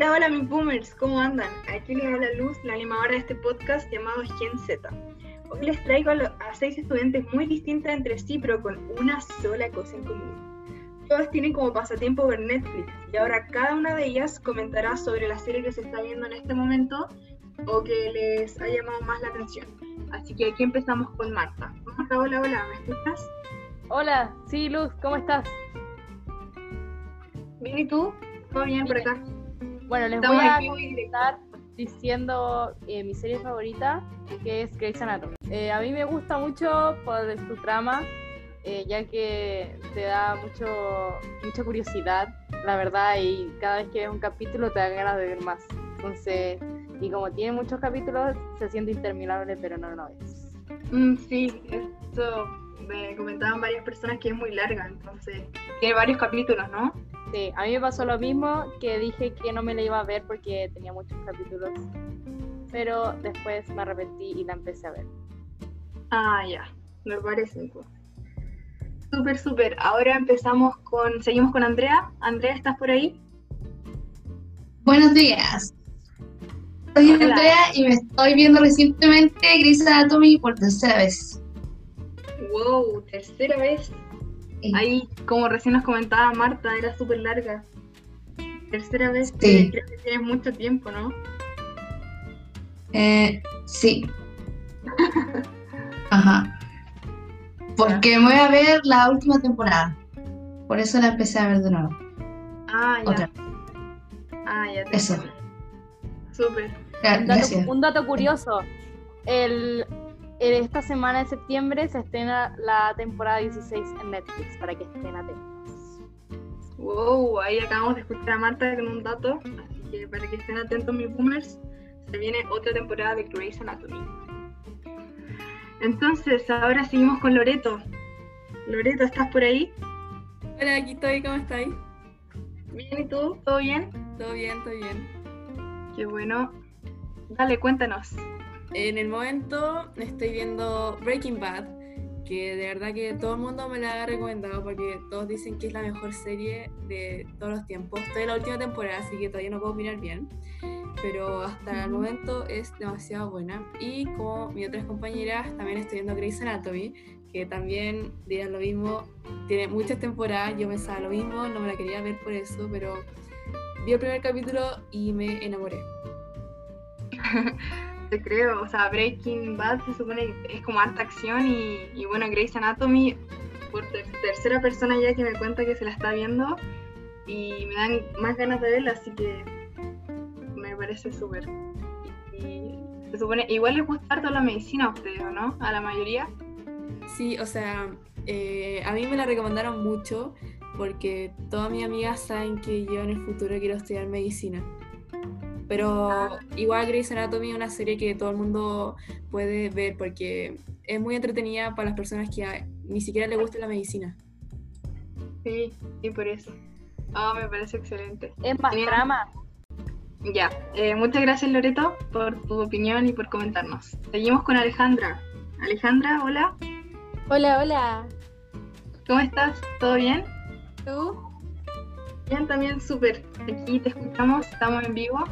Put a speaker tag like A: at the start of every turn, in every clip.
A: Hola, hola mis boomers, ¿cómo andan? Aquí les habla Luz, la animadora de este podcast llamado Gen Z. Hoy les traigo a, lo- a seis estudiantes muy distintas entre sí, pero con una sola cosa en común. Todas tienen como pasatiempo ver Netflix y ahora cada una de ellas comentará sobre la serie que se está viendo en este momento o que les ha llamado más la atención. Así que aquí empezamos con Marta. Marta, hola, hola, ¿me escuchas?
B: Hola, sí, Luz, ¿cómo estás?
A: Bien, ¿y tú? ¿Todo bien por acá?
B: Bueno, les voy a estar diciendo eh, mi serie favorita, que es Grey's Anatomy. Eh, a mí me gusta mucho por su trama, eh, ya que te da mucho, mucha curiosidad, la verdad, y cada vez que ves un capítulo te da ganas de ver más. Entonces, y como tiene muchos capítulos, se siente interminable, pero no lo es.
A: Mm, sí, esto me comentaban varias personas que es muy larga, entonces tiene varios capítulos, ¿no?
B: Sí, a mí me pasó lo mismo, que dije que no me la iba a ver porque tenía muchos capítulos, pero después me arrepentí y la empecé a ver.
A: Ah, ya, me parece entonces. Súper, súper. Ahora empezamos con, seguimos con Andrea. Andrea, ¿estás por ahí?
C: Buenos días. Soy
A: Hola.
C: Andrea y me estoy viendo recientemente Grey's Anatomy por tercera vez.
A: Wow, tercera vez.
C: Sí.
A: Ahí, como recién nos comentaba Marta, era súper larga. Tercera vez, que
C: Sí.
A: creo que tienes mucho tiempo, ¿no?
C: Eh, sí. Ajá. Porque me voy a ver la última temporada. Por eso la empecé a ver de nuevo.
A: Ah, ya.
C: Otra.
A: Ah, ya. te
C: Eso.
A: Súper.
B: Un dato, un dato curioso, el, esta semana de septiembre se estrena la temporada 16 en Netflix, para que estén atentos.
A: Wow, ahí acabamos de escuchar a Marta con un dato, así que para que estén atentos mis boomers, se viene otra temporada de Grey's Anatomy. Entonces, ahora seguimos con Loreto. Loreto, ¿estás por ahí?
D: Hola, aquí estoy, ¿cómo estáis?
A: Bien, ¿y tú? ¿Todo bien?
D: Todo bien, todo bien.
A: Qué bueno. Dale, cuéntanos.
D: En el momento estoy viendo Breaking Bad, que de verdad que todo el mundo me la ha recomendado porque todos dicen que es la mejor serie de todos los tiempos. Estoy en la última temporada, así que todavía no puedo mirar bien, pero hasta el momento es demasiado buena. Y como mis otras compañeras, también estoy viendo Grey's Anatomy, que también dirán lo mismo, tiene muchas temporadas, yo pensaba lo mismo, no me la quería ver por eso, pero vi el primer capítulo y me enamoré.
A: Te creo, o sea, Breaking Bad se supone que es como harta acción y, bueno, Grey's Anatomy, por ter- tercera persona ya que me cuenta que se la está viendo y me dan más ganas de verla, así que me parece súper. Y, se supone, igual les gusta harto la medicina a ustedes, ¿o no? A la mayoría.
D: Sí, o sea, eh, a mí me la recomendaron mucho porque todas mis amigas saben que yo en el futuro quiero estudiar medicina. Pero igual Grey's Anatomy es una serie que todo el mundo puede ver porque es muy entretenida para las personas que a- ni siquiera les gusta la medicina.
A: Sí, sí, por eso. Ah, me parece excelente.
B: Es más
A: Genial.
B: trama.
A: Ya, eh, muchas gracias Loreto por tu opinión y por comentarnos. Seguimos con Alejandra. Alejandra, hola,
E: Hola, hola.
A: ¿cómo estás? ¿Todo bien?
E: ¿Tú?
A: Bien, también súper. Aquí te escuchamos, estamos en vivo.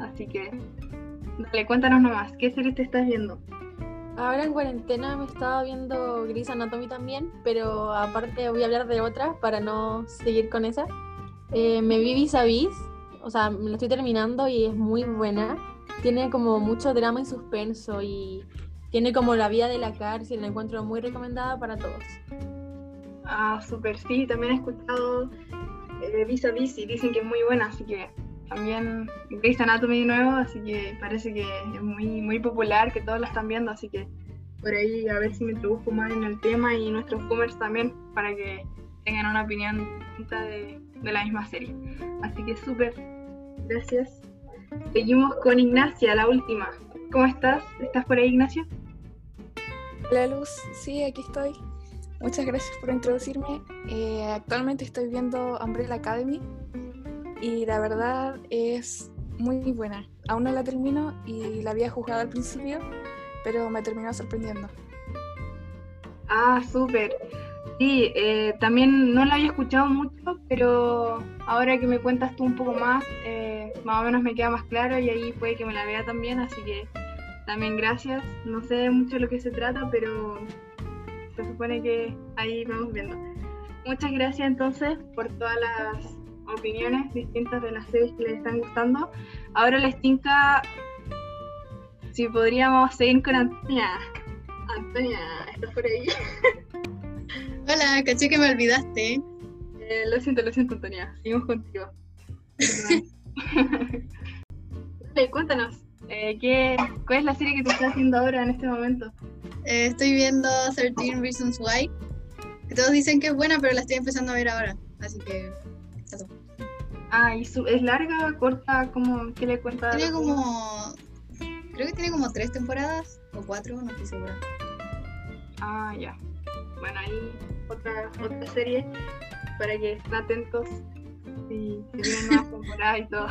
A: Así que, dale, cuéntanos nomás, ¿qué serie te estás viendo?
E: Ahora en cuarentena me estaba viendo Grey's Anatomy también, pero aparte voy a hablar de otra para no seguir con esa. Eh, me vi Vis a Vis, o sea, me lo estoy terminando y es muy buena. Tiene como mucho drama y suspenso y tiene como la vida de la cárcel, la encuentro muy recomendada para todos.
A: Ah, súper, sí, también he escuchado eh, Vis a Vis y dicen que es muy buena, así que también Grey's Anatomy nuevo, así que parece que es muy, muy popular, que todos la están viendo, así que por ahí a ver si me introduzco más en el tema y nuestros boomers también, para que tengan una opinión distinta de, de la misma serie. Así que súper, gracias. Seguimos con Ignacia, la última. ¿Cómo estás? ¿Estás por ahí, Ignacia?
F: Hola Luz, sí, aquí estoy. Muchas gracias por introducirme. Eh, actualmente estoy viendo Umbrella Academy y la verdad es muy buena. Aún no la termino y la había jugado al principio, pero me terminó sorprendiendo.
A: Ah, súper. Sí, eh, también no la había escuchado mucho, pero ahora que me cuentas tú un poco más, eh, más o menos me queda más claro y ahí puede que me la vea también, así que también gracias. No sé mucho de lo que se trata, pero se supone que ahí vamos viendo. Muchas gracias entonces por todas las opiniones distintas de las series que les están gustando. Ahora les tinca si podríamos seguir con Antonia. Antonia, ¿estás por ahí?
C: Hola, caché que me olvidaste.
A: Eh, lo siento, lo siento, Antonia. Seguimos contigo. Dale, cuéntanos. eh, ¿qué, ¿Cuál es la serie que te estás haciendo ahora en este momento?
C: Eh, estoy viendo 13 Reasons Why. Todos dicen que es buena, pero la estoy empezando a ver ahora. Así que. eso.
A: Ah, ¿y su- es larga, corta? ¿Cómo, ¿Qué le cuenta?
C: Tiene como. Creo que tiene como tres temporadas o cuatro, no estoy segura.
A: Ah, ya. Bueno, ahí otra, otra serie para que estén atentos si, si vienen nuevas temporadas y todo.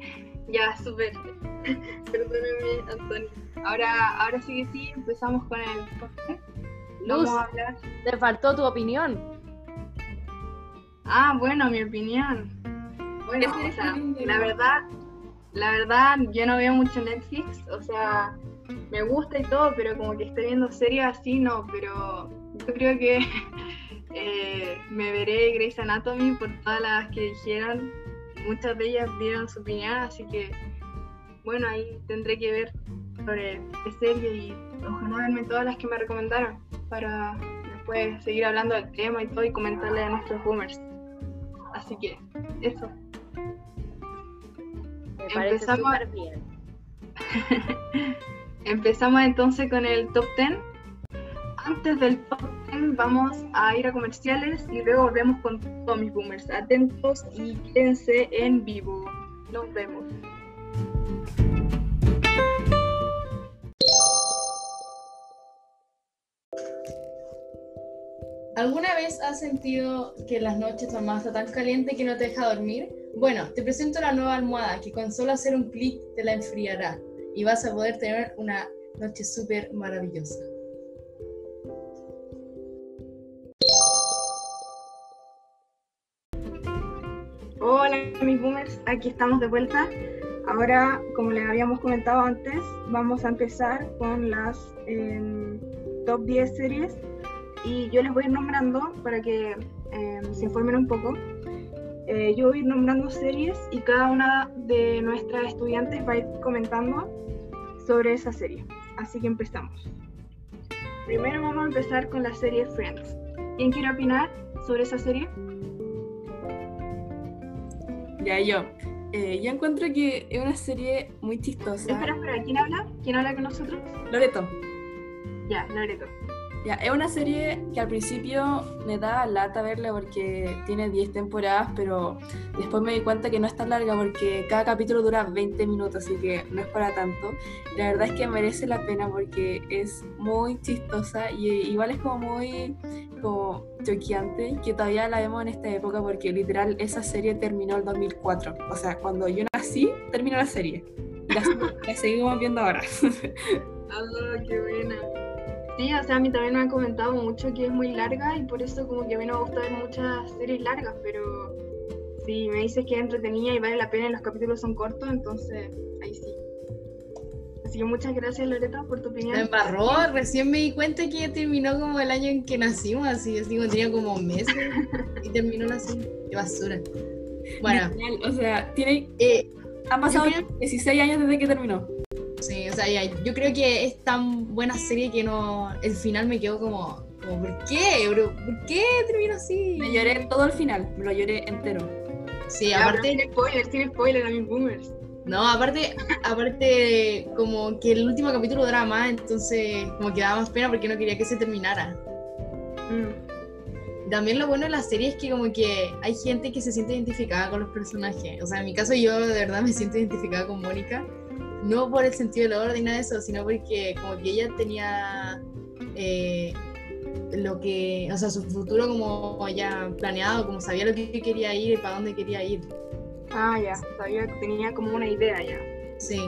A: ya, súper. Perdóname, Antonio. Ahora, ahora sí que sí, empezamos con el podcast.
B: Luz,
A: Vamos a hablar.
B: te faltó tu opinión.
A: Ah, bueno, mi opinión. Bueno, o sea, la verdad, la verdad, yo no veo mucho Netflix, o sea, me gusta y todo, pero como que estoy viendo series así, no, pero yo creo que eh, me veré Grey's Anatomy por todas las que dijeron, muchas de ellas dieron su opinión, así que, bueno, ahí tendré que ver sobre qué serie y ojalá verme todas las que me recomendaron para después seguir hablando del tema y todo y comentarle a nuestros boomers. Así que, eso.
B: Me parece
A: Empezamos.
B: súper bien.
A: Empezamos entonces con el top 10. Antes del top 10 vamos a ir a comerciales y luego volvemos con todos mis boomers. Atentos y quédense en vivo. Nos vemos.
G: ¿Alguna vez has sentido que las noches almohada está tan caliente que no te deja dormir? Bueno, te presento la nueva almohada que con solo hacer un clic te la enfriará y vas a poder tener una noche súper maravillosa.
A: Hola mis boomers, aquí estamos de vuelta. Ahora, como les habíamos comentado antes, vamos a empezar con las em, top 10 series y yo les voy a ir nombrando para que em, se informen un poco. Eh, yo voy a ir nombrando series y cada una de nuestras estudiantes va a ir comentando sobre esa serie. Así que empezamos. Primero vamos a empezar con la serie Friends. ¿Quién quiere opinar sobre esa serie?
D: Ya, yo. Eh, yo encuentro que es una serie muy chistosa.
A: Espera, espera, ¿quién habla? ¿Quién habla con nosotros?
D: Loreto.
A: Ya, Loreto.
D: Ya, es una serie que al principio me da lata verla porque tiene 10 temporadas, pero después me di cuenta que no es tan larga porque cada capítulo dura 20 minutos, así que no es para tanto. La verdad es que merece la pena porque es muy chistosa y igual es como muy como choqueante que todavía la vemos en esta época porque literal esa serie terminó el 2004. O sea, cuando yo nací, terminó la serie. La, la seguimos viendo ahora.
A: Ah, qué buena. Sí, o sea, a mí también me han comentado mucho que es muy larga y por eso como que a mí no me gusta ver muchas series largas, pero si me dices que es entretenida y vale la pena y los capítulos son cortos, entonces ahí sí. Así que muchas gracias Loreto por tu
G: Me
A: opinión.
G: embarró, recién me di cuenta que terminó como el año en que nacimos, así, así como tenía como meses y terminó así. Qué basura. Bueno,
D: Literal, o sea, tiene,
G: eh,
D: han pasado
G: Yo creo-
D: 16 años desde que terminó.
G: Sí, o sea, ya, yo creo que es tan buena serie que no, el final me quedó como, como ¿por qué? bro? ¿Por qué terminó así?
D: Me lloré todo el final, me lo lloré entero.
G: Sí,
A: Ya,
G: aparte,
A: sin spoiler, sin spoiler a mis boomers.
G: no, aparte, aparte, como que el último capítulo duraba más, entonces como que daba más pena porque no quería que se terminara.
A: Mm.
G: También lo bueno de la serie es que como que hay gente que se siente identificada con los personajes. O sea, en mi caso yo de verdad me siento identificada con Mónica. No por el sentido del orden ni nada de eso, sino porque como que ella tenía eh, lo que, o sea, su futuro como ya planeado, como sabía lo que quería ir y para dónde quería ir.
A: Ah, ya, sabía tenía como una idea ya.
G: Sí.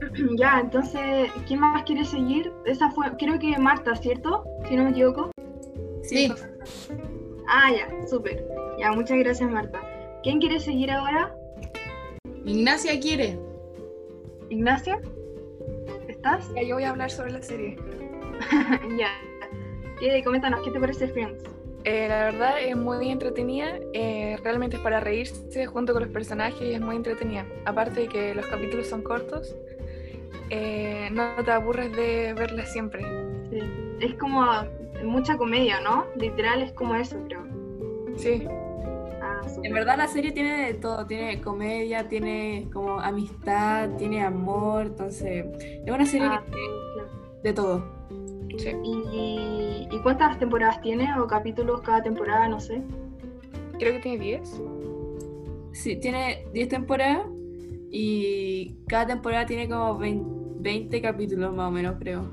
A: Ya, entonces, ¿quién más quiere seguir? Esa fue, creo que Marta, ¿cierto? Si no me equivoco.
G: Sí.
A: Ah, ya, súper. Ya, muchas gracias, Marta. ¿Quién quiere seguir ahora?
G: Ignacia quiere.
A: Ignacio, ¿estás?
F: Ya, yo voy a hablar sobre la serie.
A: ya. ¿Qué, coméntanos, ¿qué te parece Friends?
F: Eh, la verdad es muy entretenida, eh, realmente es para reírse junto con los personajes y es muy entretenida. Aparte de que los capítulos son cortos, eh, no te aburres de verla siempre.
A: Sí. Es como mucha comedia, ¿no? Literal es como eso, creo.
F: Sí.
D: En verdad la serie tiene de todo, tiene comedia, tiene como amistad, tiene amor, entonces es una serie
A: Ah,
D: que tiene
A: claro.
D: de todo.
F: sí.
A: ¿Y, ¿Y cuántas temporadas tiene o capítulos cada temporada? No sé.
F: Creo que tiene 10.
D: Sí, tiene 10 temporadas y cada temporada tiene como 20, 20 capítulos más o menos, creo.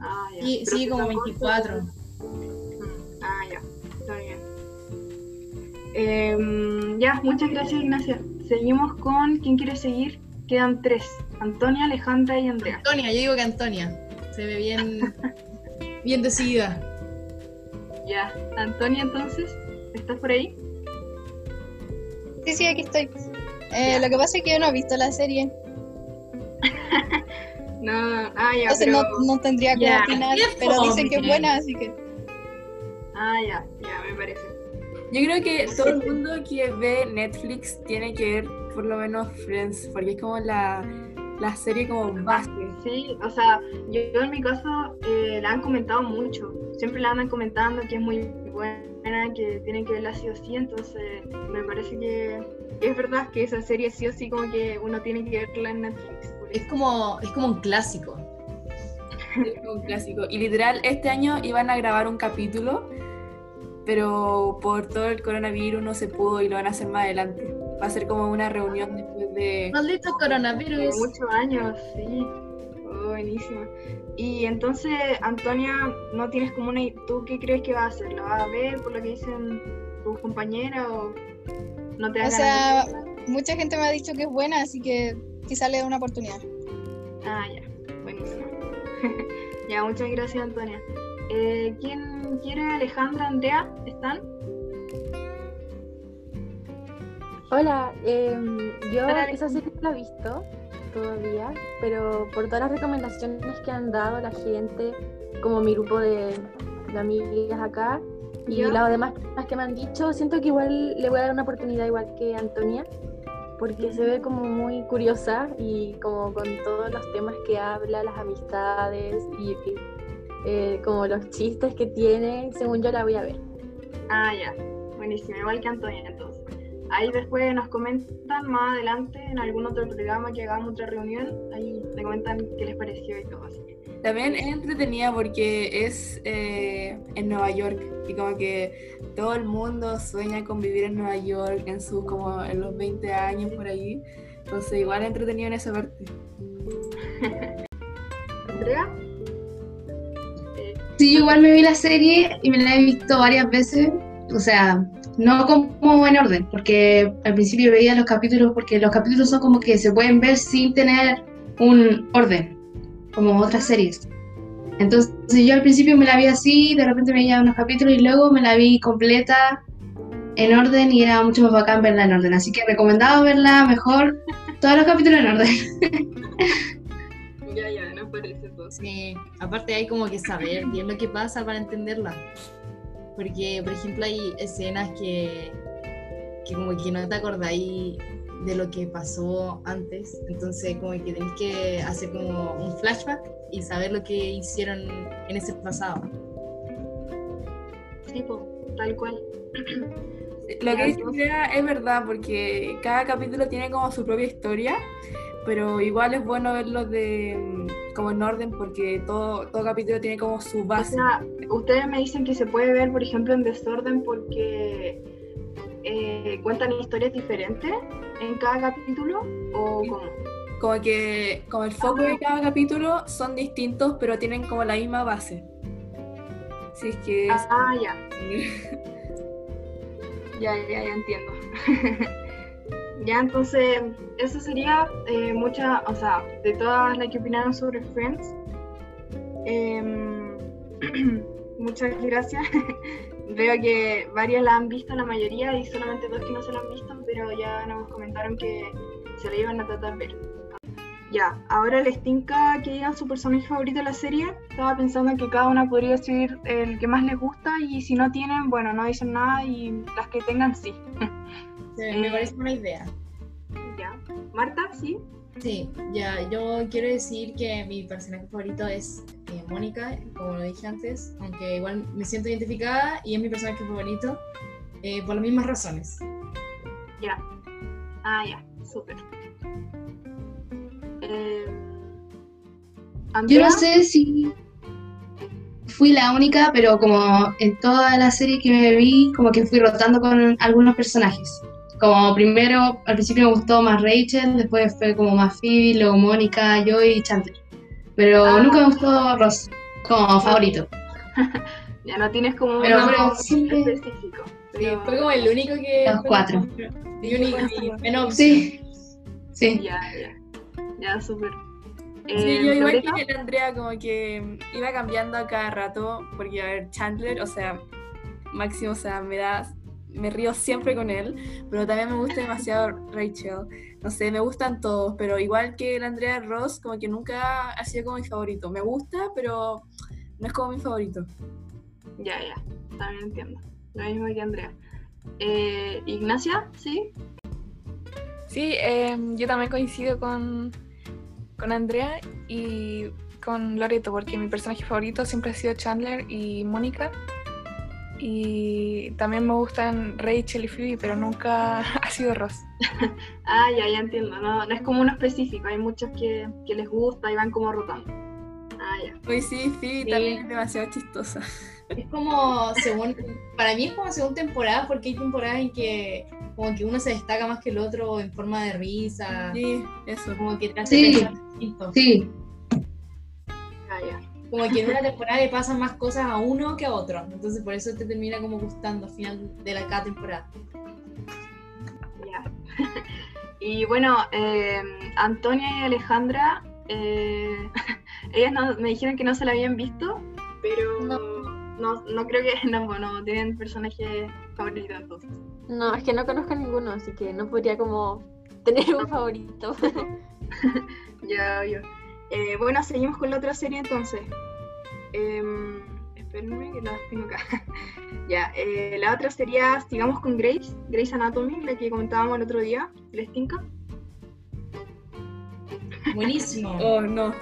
A: Ah, ya.
G: Sí, como
A: son cortos,
G: 24.
A: Mm, Em, ya, muchas gracias, Ignacia. Seguimos con ¿quién quiere seguir? Quedan tres: Antonia, Alejandra y Andrea.
G: Antonia, yo digo que Antonia. Se ve bien, bien decidida.
A: Ya, Antonia, entonces, ¿estás por ahí?
C: Sí, sí, aquí estoy. Eh, lo que pasa es que yo no he visto la serie,
A: No, ah, ya,
C: entonces
A: pero...
C: no, no tendría que opinar, pero dicen que es buena, así que...
A: Ah, ya, ya, me parece.
D: Yo creo que todo el mundo que ve Netflix tiene que ver por lo menos Friends, porque es como la, la serie como base.
A: Sí, o sea, yo, yo en mi caso eh, la han comentado mucho. Siempre la andan comentando que es muy buena, que tienen que verla sí o sí. Entonces, me parece que es verdad que esa serie sí o sí, como que uno tiene que verla en Netflix.
G: Es como, es como un clásico.
D: Es como un clásico. Y literal, este año iban a grabar un capítulo, pero por todo el coronavirus no se pudo y lo van a hacer más adelante. Va a ser como una reunión después de...
G: Maldito coronavirus.
A: Muchos años, sí. Oh, buenísimo. Y entonces, Antonia, ¿no tienes como una... ¿Tú qué crees que va a hacer? ¿La vas a ver por lo que dicen tus compañeras o no te
C: O sea, mucha gente me ha dicho que es buena, así que quizá le dé una oportunidad.
A: Ah, ya, buenísimo. ya, muchas gracias, Antonia. Eh, ¿Quién quiere? Alejandra, Andrea, ¿están?
E: Hola, em, yo
A: Hola,
E: esa serie no la he visto todavía, pero por todas las recomendaciones que han dado la gente, como mi grupo de, de amigas acá, y las demás personas que me han dicho, siento que igual le voy a dar una oportunidad igual que Antonia, porque se ve como muy curiosa y como con todos los temas que habla, las amistades y eh, como los chistes que tiene, según yo la voy a ver.
A: Ah, ya, buenísimo, igual que Antonia, entonces. Ahí después nos comentan más adelante en algún otro programa que hagamos otra reunión, ahí me comentan qué les pareció y todo así.
D: También es entretenida porque es eh, en Nueva York y como que todo el mundo sueña con vivir en Nueva York en sus como en los 20 años por ahí. Entonces igual es entretenido en esa parte.
A: Andrea,
H: Sí, yo igual me vi la serie y me la he visto varias veces. O sea, no como en orden, porque al principio veía los capítulos porque los capítulos son como que se pueden ver sin tener un orden, como otras series. Entonces yo al principio me la vi así, de repente veía unos capítulos y luego me la vi completa en orden y era mucho más bacán verla en orden. Así que recomendado verla mejor, todos los capítulos en orden.
A: ya, ya, nos parece entonces.
G: Sí, aparte hay como que saber bien lo que pasa para entenderla. Porque, por ejemplo, hay escenas que, que como que no te acordáis de lo que pasó antes. Entonces, como que tenéis que hacer como un flashback y saber lo que hicieron en ese pasado.
A: Sí, po, tal cual.
D: Lo que dice es verdad porque cada capítulo tiene como su propia historia, pero igual es bueno verlos de mm, como en orden porque todo, todo capítulo tiene como su
A: O
D: base.
A: sea, ustedes me dicen que se puede ver, por ejemplo, en desorden porque eh, cuentan historias diferentes en cada capítulo o
D: Sí.
A: cómo.
D: Como que como el foco de cada capítulo son distintos, pero tienen como la misma base. Si es que es-
A: Ah, ya, ya, ya, ya entiendo. ya, entonces, eso sería eh, mucha, o sea, de todas las que opinaron sobre Friends. em, muchas gracias. Veo que varias la han visto, la mayoría, y solamente dos que no se la han visto, pero ya nos comentaron que se la iban a tratar de ver. Ya, ahora les tinca que digan su personaje favorito de la serie. Estaba pensando que cada una podría decir el que más les gusta y si no tienen, bueno, no dicen nada y las que tengan sí.
G: Sí, me parece una idea.
A: ya. Marta, sí.
G: Sí, ya, yo quiero decir que mi personaje favorito es eh, Mónica, como lo dije antes, aunque igual me siento identificada y es mi personaje favorito eh, por las mismas razones.
A: Ya. Ah, ya, súper. Eh,
H: Yo no sé si fui la única, pero como en toda la serie que me vi, como que fui rotando con algunos personajes. Como primero, al principio me gustó más Rachel, después fue como más Phoebe, luego Mónica, Joy y Chandler. Pero
A: Ah.
H: nunca me gustó Ross como favorito.
A: ya no tienes como
H: Pero
A: un nombre
H: siempre-
A: específico. Pero-
G: fue como el único que...
H: Los cuatro.
G: El único y menos
H: Sí, sí.
A: Ya, ya. Ya, súper.
D: Sí,
A: Eh,
D: yo igual
A: Violeta,
D: que la Andrea, como que iba cambiando a cada rato, porque a ver, Chandler, o sea, Máximo, o sea, me da, me río siempre con él, pero también me gusta demasiado Rachel. No sé, me gustan todos, pero igual que la Andrea Ross, como que nunca ha sido como mi favorito. Me gusta, pero no es como mi favorito.
A: Ya, ya. También entiendo. Lo mismo que Andrea. Eh, Ignacia, ¿sí?
F: Sí, em, yo también coincido con, con Andrea y con Loreto, porque mi personaje favorito siempre ha sido Chandler y Mónica. Y también me gustan Rachel y Phoebe, pero nunca ha sido Ross.
A: Ah, ya, ya entiendo. No, no es como uno específico. Hay muchos que, que les gusta y van como rotando. Ah, ya.
D: Hoy sí, Phoebe
G: Sí.
D: también es demasiado chistosa.
G: Es como según, para mí es como según temporada, porque hay temporadas en que como que uno se destaca más que el otro en forma de risa,
D: Sí, eso.
G: como que te hace
H: Sí.
G: pensar distinto.
H: Sí,
A: Ah, ya.
G: Como que en una temporada le pasan más cosas a uno que a otro, entonces por eso te termina como gustando al final de la cada temporada.
A: Ya. y bueno, eh, Antonia y Alejandra, eh, ellas no- me dijeron que no se la habían visto, pero no, no, creo que no, no tienen personaje favorito entonces.
E: No, es que no conozco a ninguno, así que no podría como tener un favorito.
A: Ya, yo. Eh, bueno, seguimos con la otra serie entonces. Em, espérenme que las tengo acá. ya, eh, la otra sería, sigamos con Grace, Grace Anatomy, la que comentábamos el otro día, ¿les tinca?
G: Buenísimo.
D: Oh, no.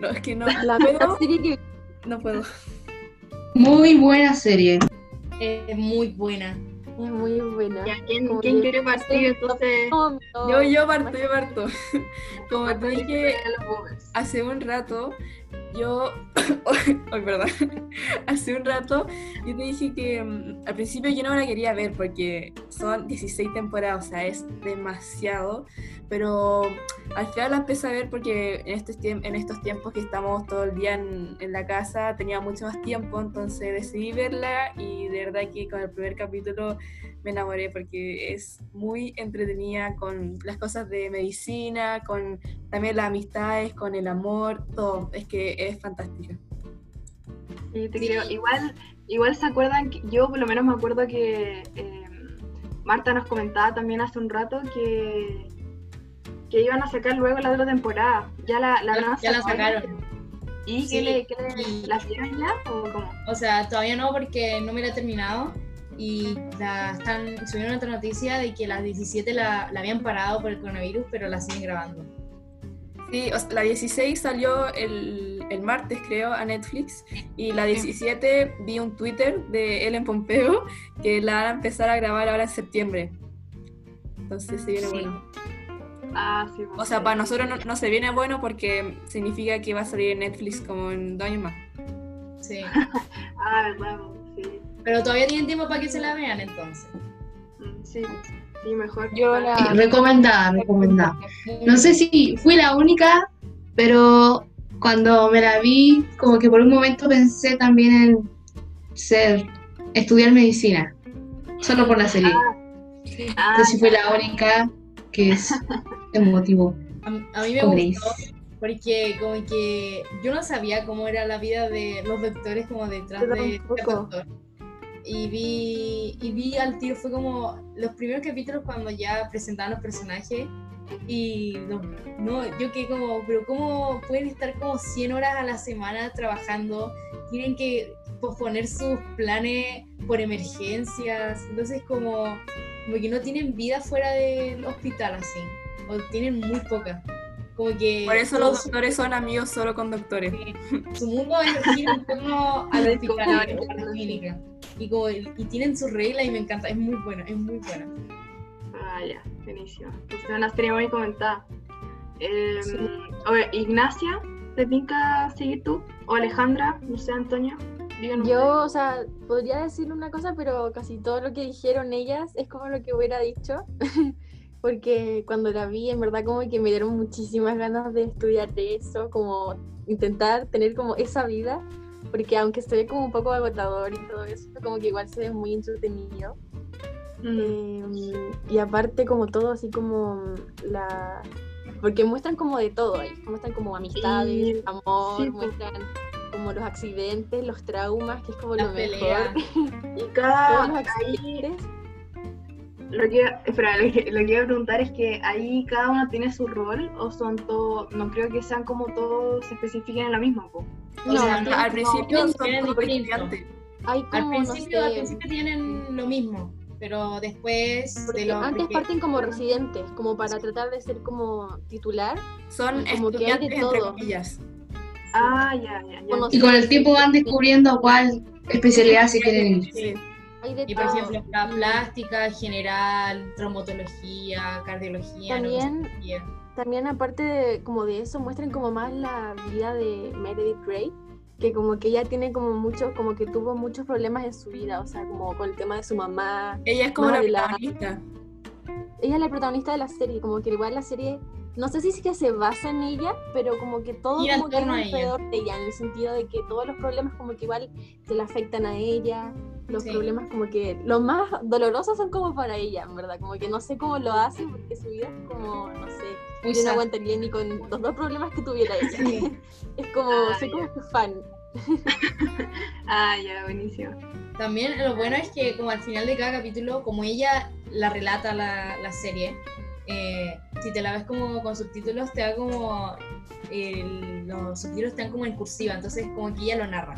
D: No, es que no
E: La
D: puedo.
E: serie que
D: No puedo.
H: muy buena serie.
G: Es muy buena.
E: Es muy buena.
A: Ya, ¿quién,
E: Como
A: quién
E: que-
A: quiere partir entonces?
E: No, no,
D: Yo, yo parto, yo parto. Como te dije hace un rato, yo. Ay, perdón. Hace un rato, yo te dije que mm, al principio yo no la quería ver porque son 16 temporadas, o sea, es demasiado. Pero al final la empecé a ver porque en estos, en estos tiempos que estamos todo el día en, en la casa tenía mucho más tiempo, entonces decidí verla y de verdad que con el primer capítulo me enamoré porque es muy entretenida con las cosas de medicina, con también las amistades, con el amor, todo. Es que es fantástica.
A: Sí, te
G: Sí.
A: creo. Igual, igual se acuerdan que yo por lo menos me acuerdo que eh, Marta nos comentaba también hace un rato que, que iban a sacar luego la otra temporada. Ya la,
G: Ya la sacaron.
A: ¿Y
G: Sí,
A: qué le, qué le-
G: y-
A: las vieron ya o cómo?
G: O sea, todavía no porque no me la he terminado. Y la están, subieron otra noticia de que las 17 la, la habían parado por el coronavirus, pero la siguen grabando.
D: Sí, o sea, la 16 salió el, el martes, creo, a Netflix. Y la 17 vi un Twitter de Ellen Pompeo que la van a empezar a grabar ahora en septiembre. Entonces se viene
G: Sí.
D: bueno.
A: Ah, sí.
D: O sea, para nosotros no, no se viene bueno porque significa que va a salir en Netflix como en dos años más.
G: Sí.
A: Ah, verdad, sí.
G: Pero todavía tienen tiempo para que se la vean entonces.
A: Mm, Sí, sí, mejor.
F: Yo
A: Ah,
F: la...
H: Recomendada, recomendada. No sé si fui la única, pero cuando me la vi, como que por un momento pensé también en ser, estudiar medicina, solo por la serie.
A: Ah,
H: Entonces fui la única que es emotivo
G: A, a mí me gustó
H: Grace.
G: Porque como que yo no sabía cómo era la vida de los doctores como detrás de
E: tampoco.
G: doctor. Y vi, y vi al tiro, fue como los primeros capítulos cuando ya presentaban los personajes. Y no, no, yo que como, pero ¿cómo pueden estar como 100 horas a la semana trabajando? Tienen que posponer sus planes por emergencias. Entonces como, como que no tienen vida fuera del hospital así. O tienen muy poca. Como que
D: Por eso los
G: su-
D: doctores son amigos solo con doctores.
G: su mundo es gira en torno al hospital, a la clínica. Y, como, y tienen sus reglas y me encanta, es muy buena, es muy buena.
A: Ah, ya, buenísimo. Pues es una serie muy comentada. Eh, oye, Ignacia, ¿te pinta seguir tú? ¿O Alejandra? No sé, Antonio. Díganos.
E: Yo, o sea, podría decir una cosa, pero casi todo lo que dijeron ellas es como lo que hubiera dicho. Porque cuando la vi, en verdad, como que me dieron muchísimas ganas de estudiar eso, como intentar tener como esa vida. Porque aunque ve como un poco agotador y todo eso, como que igual se ve muy entretenido.
A: Mm,
E: Eh, y aparte como todo así como la... Porque muestran como de todo ahí, muestran como amistades,
A: Sí,
E: amor,
A: sí,
E: muestran como los accidentes, los traumas, que es como
G: La
E: lo
G: pelea.
E: mejor.
A: Y
E: Todos
A: cada.
E: los
A: Ahí,
E: accidentes.
A: Lo que, espera, lo que, lo que iba a preguntar es que ahí cada uno tiene su rol o son todos. No creo que sean como todos se especifiquen en lo mismo. po.
G: O
E: No,
G: sea,
D: Al principio son
G: tienen
D: como
G: distinto.
D: estudiantes.
E: hay
G: Al
E: no
G: principio, al principio tienen lo mismo, pero después de
E: porque
G: lo
E: antes
G: porque-
E: parten como residentes, como para tratar de ser como titular.
D: Son
E: como que hay de
D: entre
E: todo.
D: comillas.
A: Ah, ya, ya,
H: Y con el tiempo van descubriendo cuál especialidad se quieren ir.
G: Sí. Y por
E: todo.
G: ejemplo, está plástica, general, traumatología, cardiología,
E: También-. También aparte de, como de eso, muestran como más la vida de Meredith Grey, que como que ella tiene como muchos, como que tuvo muchos problemas en su vida, o sea, como con el tema de su mamá.
D: Ella es como la protagonista.
E: Ella es la protagonista de la serie, como que igual la serie, no sé si es que se basa en ella, pero como que todo como que
G: torno
E: gira
G: a ella.
E: alrededor de ella, en el sentido de que todos los problemas como que igual se le afectan a ella, los
G: Sí.
E: problemas como que los más dolorosos son como para ella, en verdad, como que no sé cómo lo hace, porque su vida es como, no sé,
G: Muy
E: yo no aguantaría ni con los dos problemas que tuviera ella.
G: Sí.
E: es como,
A: Ah,
E: soy como su fan.
A: Ah, ya, buenísimo.
G: También lo bueno es que como al final de cada capítulo, como ella la relata la, la serie, eh, si te la ves como con subtítulos, te da como... el- los subtítulos dan como en cursiva, entonces como que ella lo narra.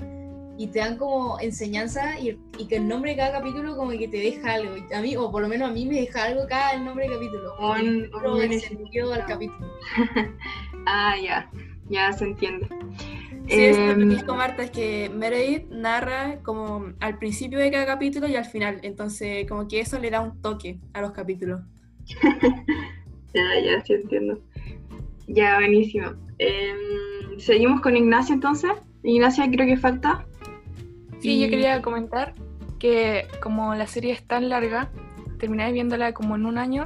G: Y te dan como enseñanza y, y que el nombre de cada capítulo como que te deja algo. A mí, o por lo menos a mí me deja algo cada el nombre de capítulo. Como que
A: Un-
G: encuentro
A: un
G: el
A: beneficio.
G: sentido al capítulo.
A: Ah, ya, ya se entiende.
D: Sí, es lo que
A: Em,
D: dijo Marta, es que Meredith narra como al principio de cada capítulo y al final. Entonces, como que eso le da un toque a los capítulos.
A: Ya, ya, sí entiendo. Ya, buenísimo. Em, Seguimos con Ignacia entonces. Ignacia creo que falta.
F: Sí,
A: Y-
F: yo quería comentar que como la serie es tan larga, termináis viéndola como en un año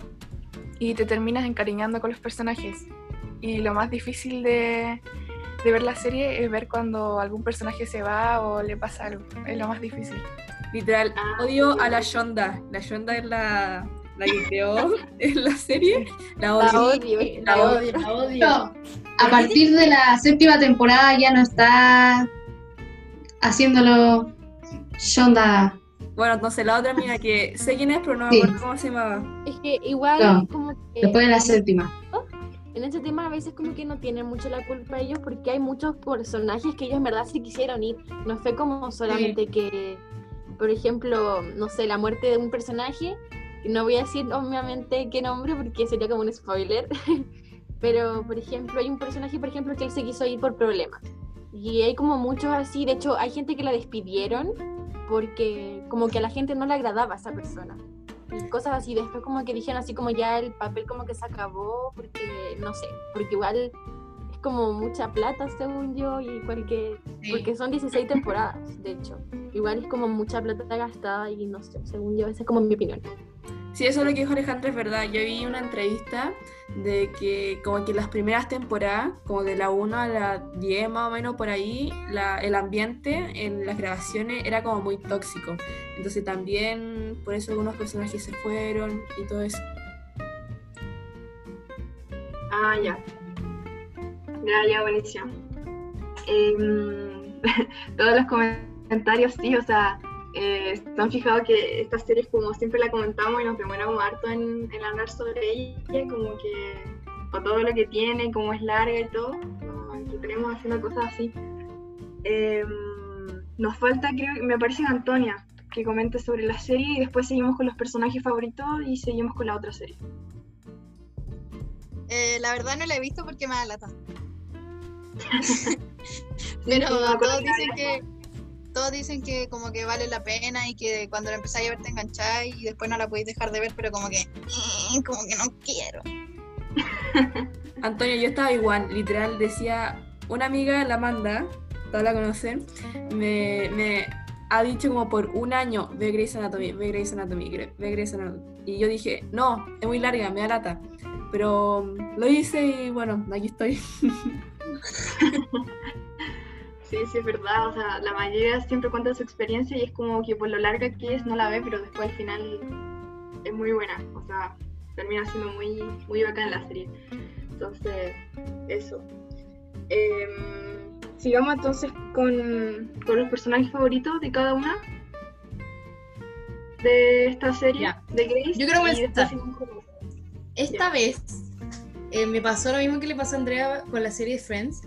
F: y te terminas encariñando con los personajes. Y lo más difícil de, de ver la serie es ver cuando algún personaje se va o le pasa algo. Es lo más difícil.
D: Literal,
A: Ah,
D: odio a la Shonda. La Shonda es la, la que creó en la serie. La
E: La
D: odio. la
E: la
D: odio.
E: odio.
G: La odio.
H: No, a partir de la séptima temporada ya no está haciéndolo Shonda.
D: Bueno, entonces la otra mina que sé quién es, pero no me
H: Sí.
D: acuerdo cómo se llamaba.
E: Es que igual
H: No,
E: como que
H: Después de la séptima.
E: en ese tema a veces como que no tienen mucho la culpa ellos porque hay muchos personajes que ellos en verdad sí quisieron ir. No fue como solamente que, por ejemplo, no sé, la muerte de un personaje. No voy a decir obviamente qué nombre porque sería como un spoiler. Pero, por ejemplo, hay un personaje, por ejemplo, que él se quiso ir por problemas. Y hay como muchos así. De hecho, hay gente que la despidieron porque como que a la gente no le agradaba a esa persona y cosas así. Después como que dijeron así como ya el papel como que se acabó porque, no sé, porque igual es como mucha plata según yo y cualquier...
G: Sí.
E: Porque son 16 temporadas, de hecho. Igual es como mucha plata gastada y no sé, según yo, esa es como mi opinión.
D: Sí, eso es lo que dijo Alejandra, es verdad. Yo vi una entrevista de que como que las primeras temporadas, como de la 1 a la 10 más o menos por ahí, el ambiente en las grabaciones era como muy tóxico. Entonces también por eso algunos personajes se fueron y todo eso.
A: Ah, ya. Ya, ya, buenísimo. Em, todos los comentarios, sí, o sea, eh, ¿se han fijado que esta serie, como siempre la comentamos y nos demoramos harto en, en hablar sobre ella, como que, con todo lo que tiene, como es larga y todo, nos entretenemos haciendo cosas así. Em, nos falta, creo, que- me parece que Antonia, que comente sobre la serie y después seguimos con los personajes favoritos y seguimos con la otra serie.
C: Eh, la verdad no la he visto porque me da lata. Pero todos
A: que
C: dicen que todos dicen que como que vale la pena y que cuando la empezáis a ver te engancháis y después no la podéis dejar de ver, pero como que mm, como que no quiero.
D: Antonio, yo estaba igual, literal, decía, una amiga, la Amanda, todos la conocen, me, me ha dicho como por un año, ve Grey's Anatomy, ve Grey's Anatomy, ve Grey's Anatomy. Y yo dije, no, es muy larga, me da lata. Pero mm, lo hice y bueno, aquí estoy.
A: Sí, sí, es verdad. O sea, la mayoría siempre cuenta su experiencia y es como que por lo larga que es no la ve, pero después al final es muy buena. O sea, termina siendo muy, muy bacán la serie. Entonces, eso. Em, sigamos entonces con, con los personajes favoritos de cada una de esta serie, de Grace.
G: Yo
A: seguimos con-
G: Esta
A: Ya.
G: vez eh, me pasó lo mismo que le pasó a Andrea con la serie Friends,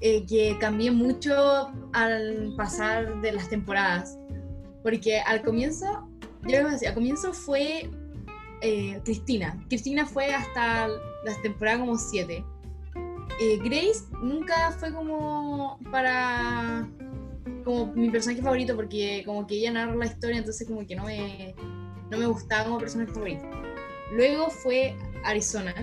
G: eh, que cambié mucho al pasar de las temporadas. Porque al comienzo, yo les voy a decir, al comienzo fue eh, Cristina. Cristina fue hasta la temporada como 7. Grace nunca fue como para como mi personaje favorito porque como que ella narra la historia entonces como que no me no me gustaba como personaje favorito Luego fue Arizona,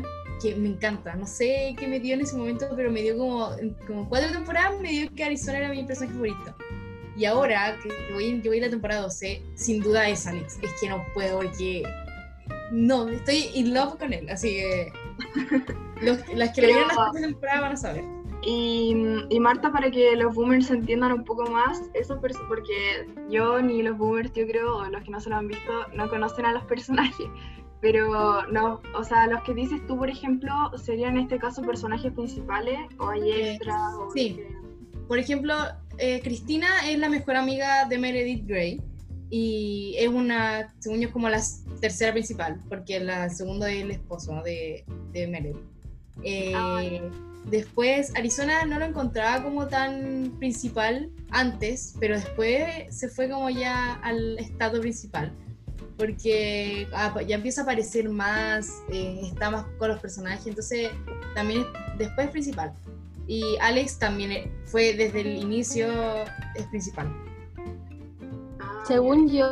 G: que me encanta. No sé qué me dio en ese momento, pero me dio como, como cuatro temporadas, me dio que Arizona era mi personaje favorito. Y ahora que voy, yo voy a la temporada 12, sin duda es Alex. Es que no puedo porque... No, estoy in love con él, así que... Los, las que lo
A: Pero-
G: vieron la segunda temporada van a saber.
A: Y, y Marta, para que los boomers entiendan un poco más, eso porque yo ni los boomers, yo creo, o los que no se lo han visto, no conocen a los personajes. Pero no, o sea, los que dices tú, por ejemplo, serían en este caso personajes principales, o hay
G: Eh,
A: extras, o
G: sí. Por ejemplo, eh, Cristina es la mejor amiga de Meredith Grey y es una, según yo, como la tercera principal, porque la segunda es el esposo de, de Meredith. Eh,
A: Ah,
G: después, Arizona no lo encontraba como tan principal antes, pero después se fue como ya al estado principal. Porque ya empieza a aparecer más, eh, está más con los personajes, entonces también es- después es principal. Y Alex también eh, fue desde el inicio, es principal.
A: ah,
E: Según yo,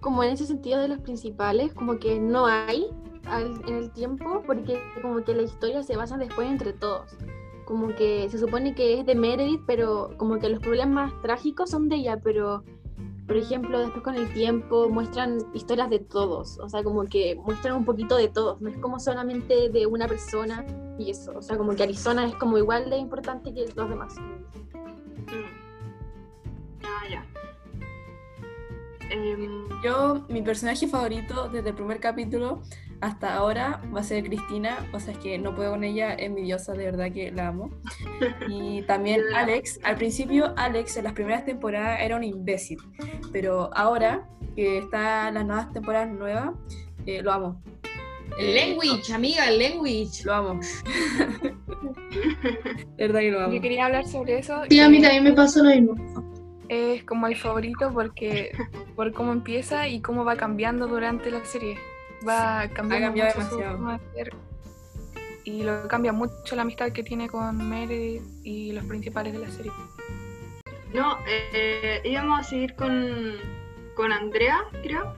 E: como en ese sentido de los principales, como que no hay al- en el tiempo, porque como que la historia se basa después entre todos. Como que se supone que es de Meredith, pero como que los problemas trágicos son de ella, pero por ejemplo, después con el tiempo muestran historias de todos, o sea, como que muestran un poquito de todos, no es como solamente de una persona y eso, o sea, como que Arizona es como igual de importante que los demás.
A: mm. Ah, ya. Em,
D: Yo, mi personaje favorito desde el primer capítulo hasta ahora va a ser Cristina, o sea, es que no puedo con ella, es mi diosa, de verdad que la amo. Y también. Alex, al principio Alex en las primeras temporadas era un imbécil, pero ahora que está en las nuevas temporadas nuevas, eh, lo amo.
G: El
D: Eh,
G: language, amiga, el language.
D: Lo amo. de verdad que lo amo.
F: Yo quería hablar sobre eso.
H: Sí, a mí también me pasó lo mismo.
F: Es como el favorito porque por cómo empieza y cómo va cambiando durante la serie. Va cambiando
D: cambiado
F: mucho su
D: demasiado.
F: forma de ser. Y lo cambia mucho la amistad que tiene con Meredith y los principales de la serie.
A: no, eh, íbamos a seguir con, con Andrea, creo.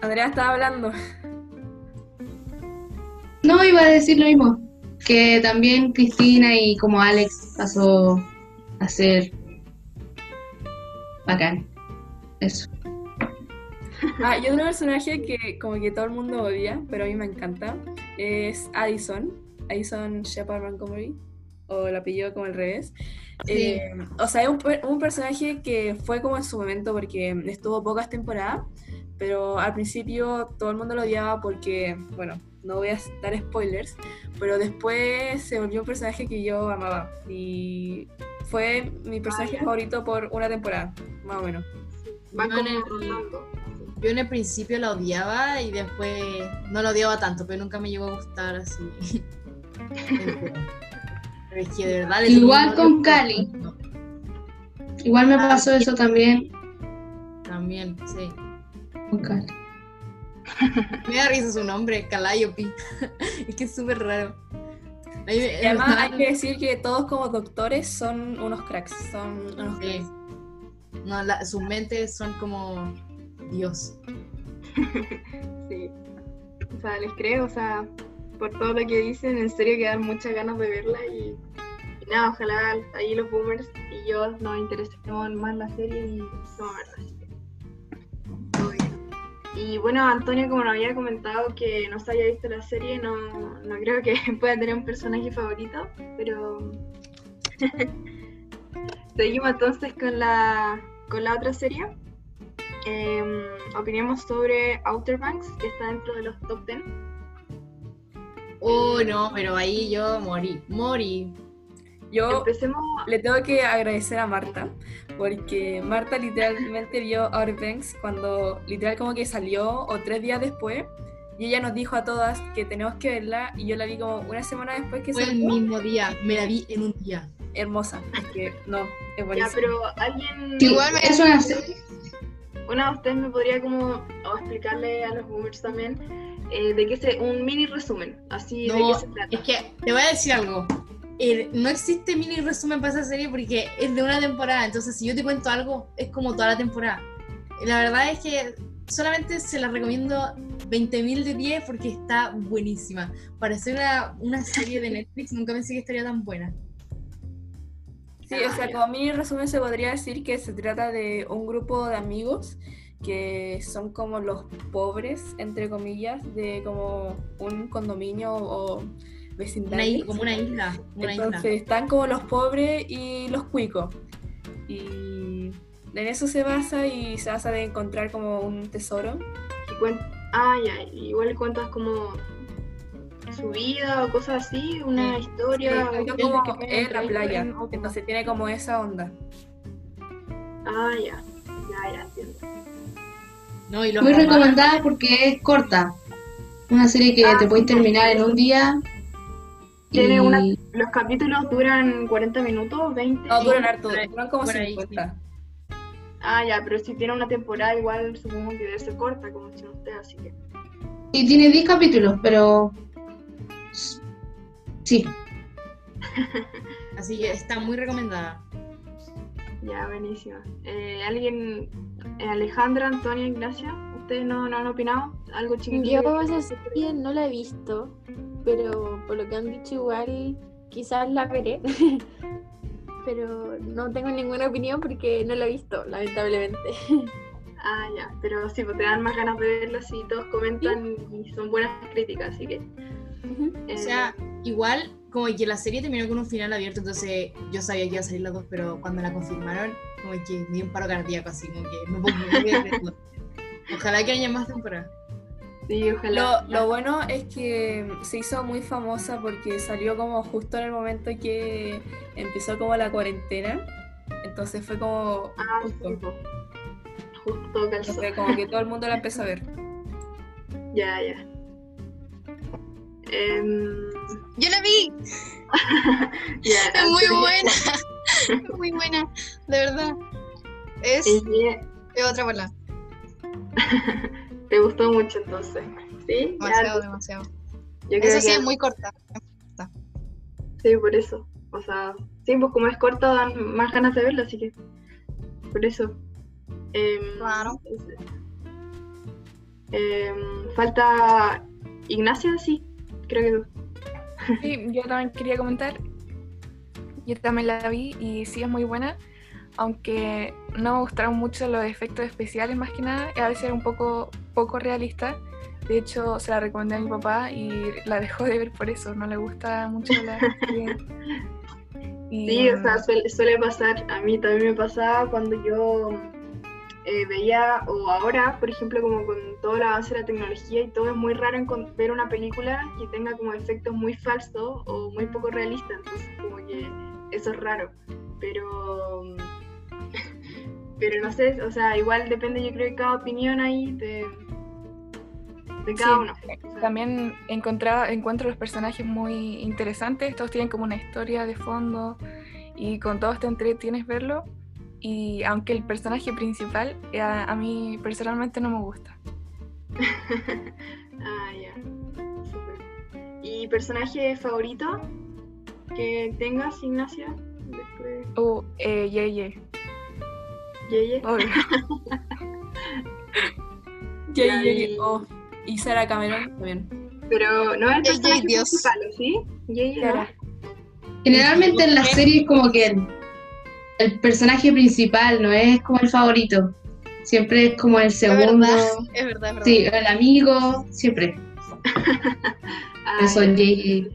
D: Andrea estaba hablando.
H: No, iba a decir lo mismo. Que también Cristina y como Alex pasó a ser bacán. Eso.
D: Ah, y otro personaje que como que todo el mundo odia, pero a mí me encanta, es Addison, Addison Shepard Montgomery, o el apellido como al revés.
G: Sí.
D: Eh, o sea, es un, per- un personaje que fue como en su momento porque estuvo pocas temporadas, pero al principio todo el mundo lo odiaba porque, bueno, no voy a dar spoilers, pero después se volvió un personaje que yo amaba y fue mi personaje favorito por una temporada, más o menos.
A: Va
G: Yo en
A: como.
G: Yo en el principio la odiaba y después no la odiaba tanto, pero nunca me llegó a gustar así. pero es que de verdad.
H: Igual con Cali. Igual me pasó eso también
G: También, sí.
H: con Cali.
G: Me da risa su nombre, Calliope. es que es súper raro.
D: Y además hay que decir que todos como doctores son unos cracks, son unos
G: Sí.
D: cracks.
G: No, la- sus mentes son como Dios.
A: Sí. O sea, les creo, o sea, por todo lo que dicen, en serio que dan muchas ganas de verla y, nada, ojalá ahí los boomers y yo nos interesemos más la serie y no bien. Y bueno, Antonio, como nos había comentado que no se haya visto la serie, no, no creo que pueda tener un personaje favorito, pero seguimos entonces con la, con la otra serie. Em, opinemos sobre Outer Banks, que está dentro de los top 10.
G: Oh, no, pero ahí yo morí, morí.
D: Yo
A: Empecemos.
D: le tengo que agradecer a Marta, porque Marta literalmente vio Outer Banks cuando literal como que salió o tres días después, y ella nos dijo a todas que tenemos que verla, y yo la vi como una semana después que
G: Fue el
D: salió.
G: mismo día, me la vi en un día.
D: Hermosa, es que no, es
A: Ya,
D: buenísima.
A: pero alguien.
C: Igual me-
H: Es una serie.
A: Una de ustedes me podría como o explicarle a los boomers también eh, de qué se. Un mini resumen, así de
G: No,
A: qué se trata.
G: Es que te voy a decir algo. Eh, no existe mini resumen para esa serie porque es de una temporada. Entonces, si yo te cuento algo, es como toda la temporada. La verdad es que solamente se la recomiendo 20.000 de 10 porque está buenísima. Para ser una, una serie de Netflix, nunca pensé que estaría tan buena.
D: Sí, o sea, como mini resumen se podría decir que se trata de un grupo de amigos que son como los pobres, entre comillas, de como un condominio o
G: Una
D: vecindario.
G: isla, como una isla. como Una
D: Entonces
G: isla.
D: están como los pobres y los cuicos. Y en eso se basa y se basa de encontrar como un tesoro.
A: Y cuen- Ah, ya, igual cuentas como su vida o cosas así, una
G: Sí.
A: historia.
D: Sí,
A: o-
D: es
E: que
D: como
E: pueden
D: en la playa.
E: en.
D: Entonces tiene como esa onda.
A: Ah, ya, ya, ya, entiendo.
G: No, y los
H: Muy recomendada porque es corta. Una serie que
A: Ah,
H: te puedes
A: sí.
H: terminar en un día.
A: Tiene
H: y-
A: una- Los capítulos duran 40 minutos, 20.
D: No, duran harto, duran como
G: por ahí,
D: 50.
A: Ah, ya, pero si tiene una temporada, igual supongo que debe ser corta, como dicen ustedes, así que.
H: Y tiene 10 capítulos, pero. Sí.
G: Así que está muy recomendada.
A: Ya, buenísima. Eh, ¿Alguien, eh, Alejandra, Antonia, Ignacia, ustedes no, no han opinado? ¿Algo chiquitito?
E: Yo esa serie no la he visto, pero por lo que han dicho igual quizás la veré. pero no tengo ninguna opinión porque no la he visto, lamentablemente.
A: Ah, ya, pero sí, pues te dan más ganas de verla si todos comentan y son buenas críticas, así que. Eh,
G: O sea, igual como que la serie terminó con un final abierto, entonces yo sabía que iba a salir las dos, pero cuando la confirmaron, como que me dio un paro cardíaco, así como que no podía creerlo. Ojalá que haya más temporadas.
A: sí, ojalá.
D: Lo, lo bueno es que se hizo muy famosa porque salió como justo en el momento que empezó como la cuarentena. Entonces fue como
A: Ah,
D: justo.
A: Justo calzó.
D: Entonces, como que todo el mundo la empezó a ver.
A: Ya, ya. Em,
C: Yo la vi, es muy buena. Es muy buena, de verdad. Es, es otra bola.
A: Te gustó mucho entonces. ¿Sí? Ya,
C: Demasiado, demasiado.
A: yo creo
C: Eso sí
A: que-
C: es muy corta.
A: Sí, por eso. O sea, sí, pues como es corta dan más ganas de verlo, así que. Por eso. Em,
C: Claro.
A: em, falta Ignacia, sí. Creo que tú.
F: Sí, yo también quería comentar. Yo también la vi y sí es muy buena, aunque no me gustaron mucho los efectos especiales más que nada, a veces era un poco, poco realista. De hecho, se la recomendé a mi papá y la dejó de ver por eso, no le gusta mucho la. Y,
A: Sí, o sea, suele, suele pasar. A mí también me pasaba cuando yo eh, veía, o ahora, por ejemplo, como con todo el avance de la tecnología y todo, es muy raro ver una película que tenga como efectos muy falsos o muy poco realistas, entonces como que eso es raro, pero... Pero no sé, o sea, igual depende, yo creo, de cada opinión ahí de, de cada
F: Sí,
A: uno. O sea,
F: También encontra- encuentro los personajes muy interesantes, todos tienen como una historia de fondo y con todos te entretienes verlo. Y aunque el personaje principal eh, a, a mí personalmente no me gusta.
A: ah, ya. Súper. ¿Y personaje favorito que tengas, Ignacia? Después,
F: Uh, eh, Yeye,
A: Yeye.
F: obvio.
D: Yay,
A: Ya,
D: yay,
A: y-
D: oh, y Sarah Cameron también.
A: Pero no es el
C: Yeye,
A: personaje
C: Dios.
A: principal, ¿sí? Yeye.
H: Generalmente en las series como que el, personaje principal no es como el favorito. Siempre es como el
C: Es
H: segundo.
C: verdad, es verdad, es verdad.
H: Sí, el amigo, siempre.
A: Ah,
H: Yeye.
A: entiendo.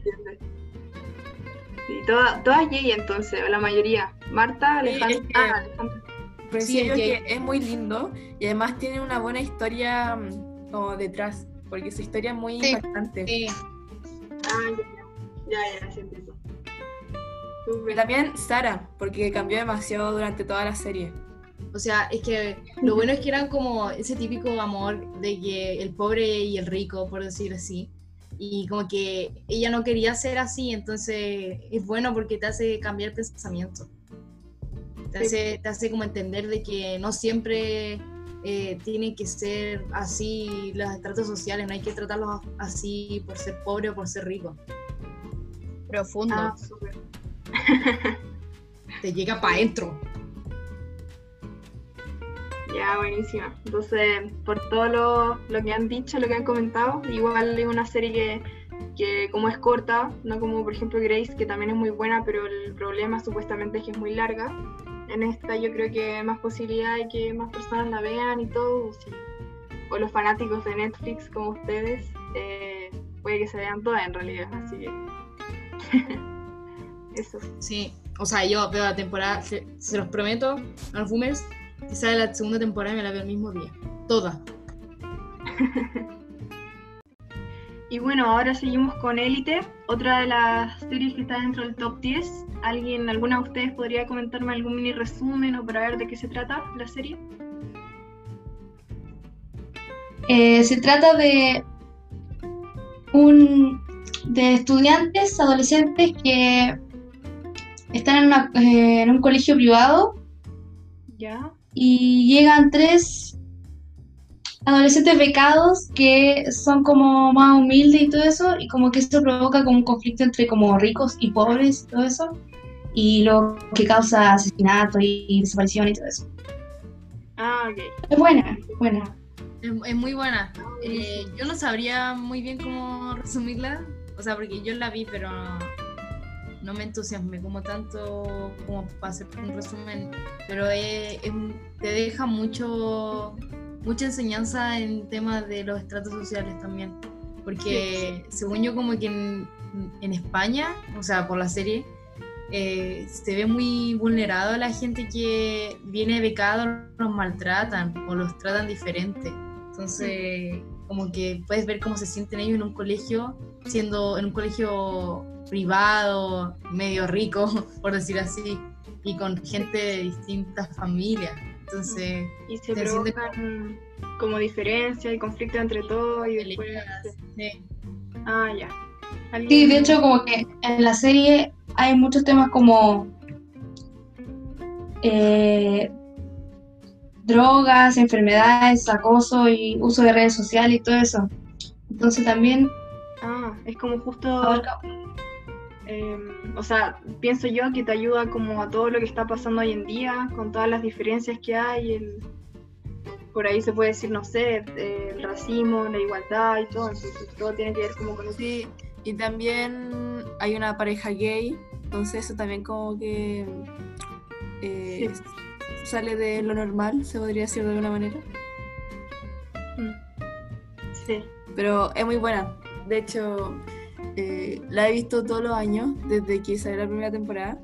A: Sí, toda- todas Yeye entonces, o la mayoría. Marta,
D: Sí,
A: Alejandra.
D: es que-
A: Ah, Alejandra.
D: Pero
G: Sí,
D: sí, yo
G: es
D: que
G: que-
D: es muy lindo y además tiene una buena historia mm, como detrás, porque su historia es muy
C: Sí,
D: impactante.
G: Sí.
A: Ah, ya, ya, ya, ya, sí Súper.
D: también Sara, porque cambió demasiado durante toda la serie.
G: O sea, es que lo bueno es que eran como ese típico amor de que el pobre y el rico, por decir así. Y como que ella no quería ser así, entonces es bueno porque te hace cambiar el pensamiento. Te
A: Sí.
G: hace, te hace como entender de que no siempre eh, tienen que ser así los estratos sociales, no hay que tratarlos así por ser pobre o por ser rico.
C: Profundo.
A: Ah, súper.
G: Te llega para adentro.
A: Ya, buenísima. Entonces, por todo lo, lo que han dicho, lo que han comentado, igual es una serie que, como es corta, no como por ejemplo Grace, que también es muy buena, pero el problema supuestamente es que es muy larga. En esta yo creo que hay más posibilidad de que más personas la vean y todo, o los fanáticos de Netflix como ustedes, eh, puede que se vean todas en realidad, así que... Eso.
G: Sí, o sea, yo veo la temporada, se, se los prometo a los boomers, que sale la segunda temporada y me la veo el mismo día. Toda.
A: Y bueno, ahora seguimos con Élite, otra de las series que está dentro del top 10. ¿Alguien, alguna de ustedes podría comentarme algún mini resumen o para ver de qué se trata la serie?
H: Eh, se trata de un de estudiantes, adolescentes que están en, una- eh, en un colegio privado
A: ¿Ya?
H: y llegan tres adolescentes becados que son como más humildes y todo eso y como que esto provoca como un conflicto entre como ricos y pobres y todo eso y lo que causa asesinato y desaparición y todo eso.
A: Ah, ok.
H: Es buena, buena.
G: Es, es muy buena. Eh, yo no sabría muy bien cómo resumirla, o sea, porque yo la vi, pero no me entusiasmé como tanto como para hacer un resumen, pero es- es un- te deja mucho mucha enseñanza en temas de los estratos sociales también, porque según yo como que en, en España, o sea, por la serie, eh, se ve muy vulnerado a la gente que viene becado, los maltratan o los tratan diferente. Entonces, como que puedes ver cómo se sienten ellos en un colegio, siendo en un colegio privado, medio rico, por decir así, y con gente de distintas familias. Entonces,
A: Y se
G: Se
A: provocan como diferencias y conflictos entre todos y después...
G: sí.
A: Ah, ya.
H: Sí,
A: ¿Alguien-
H: de hecho como que en la serie hay muchos temas como eh, drogas, enfermedades, acoso y uso de redes sociales y todo eso. Entonces también
A: Ah, es como justo...
H: abarca-
A: Eh, o sea, pienso yo que te ayuda como a todo lo que está pasando hoy en día, con todas las diferencias que hay, el- por ahí se puede decir, no sé, eh, el racismo, la igualdad y todo, entonces todo tiene que ver como con eso.
D: Sí, y también hay una pareja gay, entonces eso también como que eh, sale de lo normal, se podría decir de alguna manera.
A: Sí.
D: Pero es muy buena. De hecho, eh, la he visto todos los años, desde que salió la primera temporada.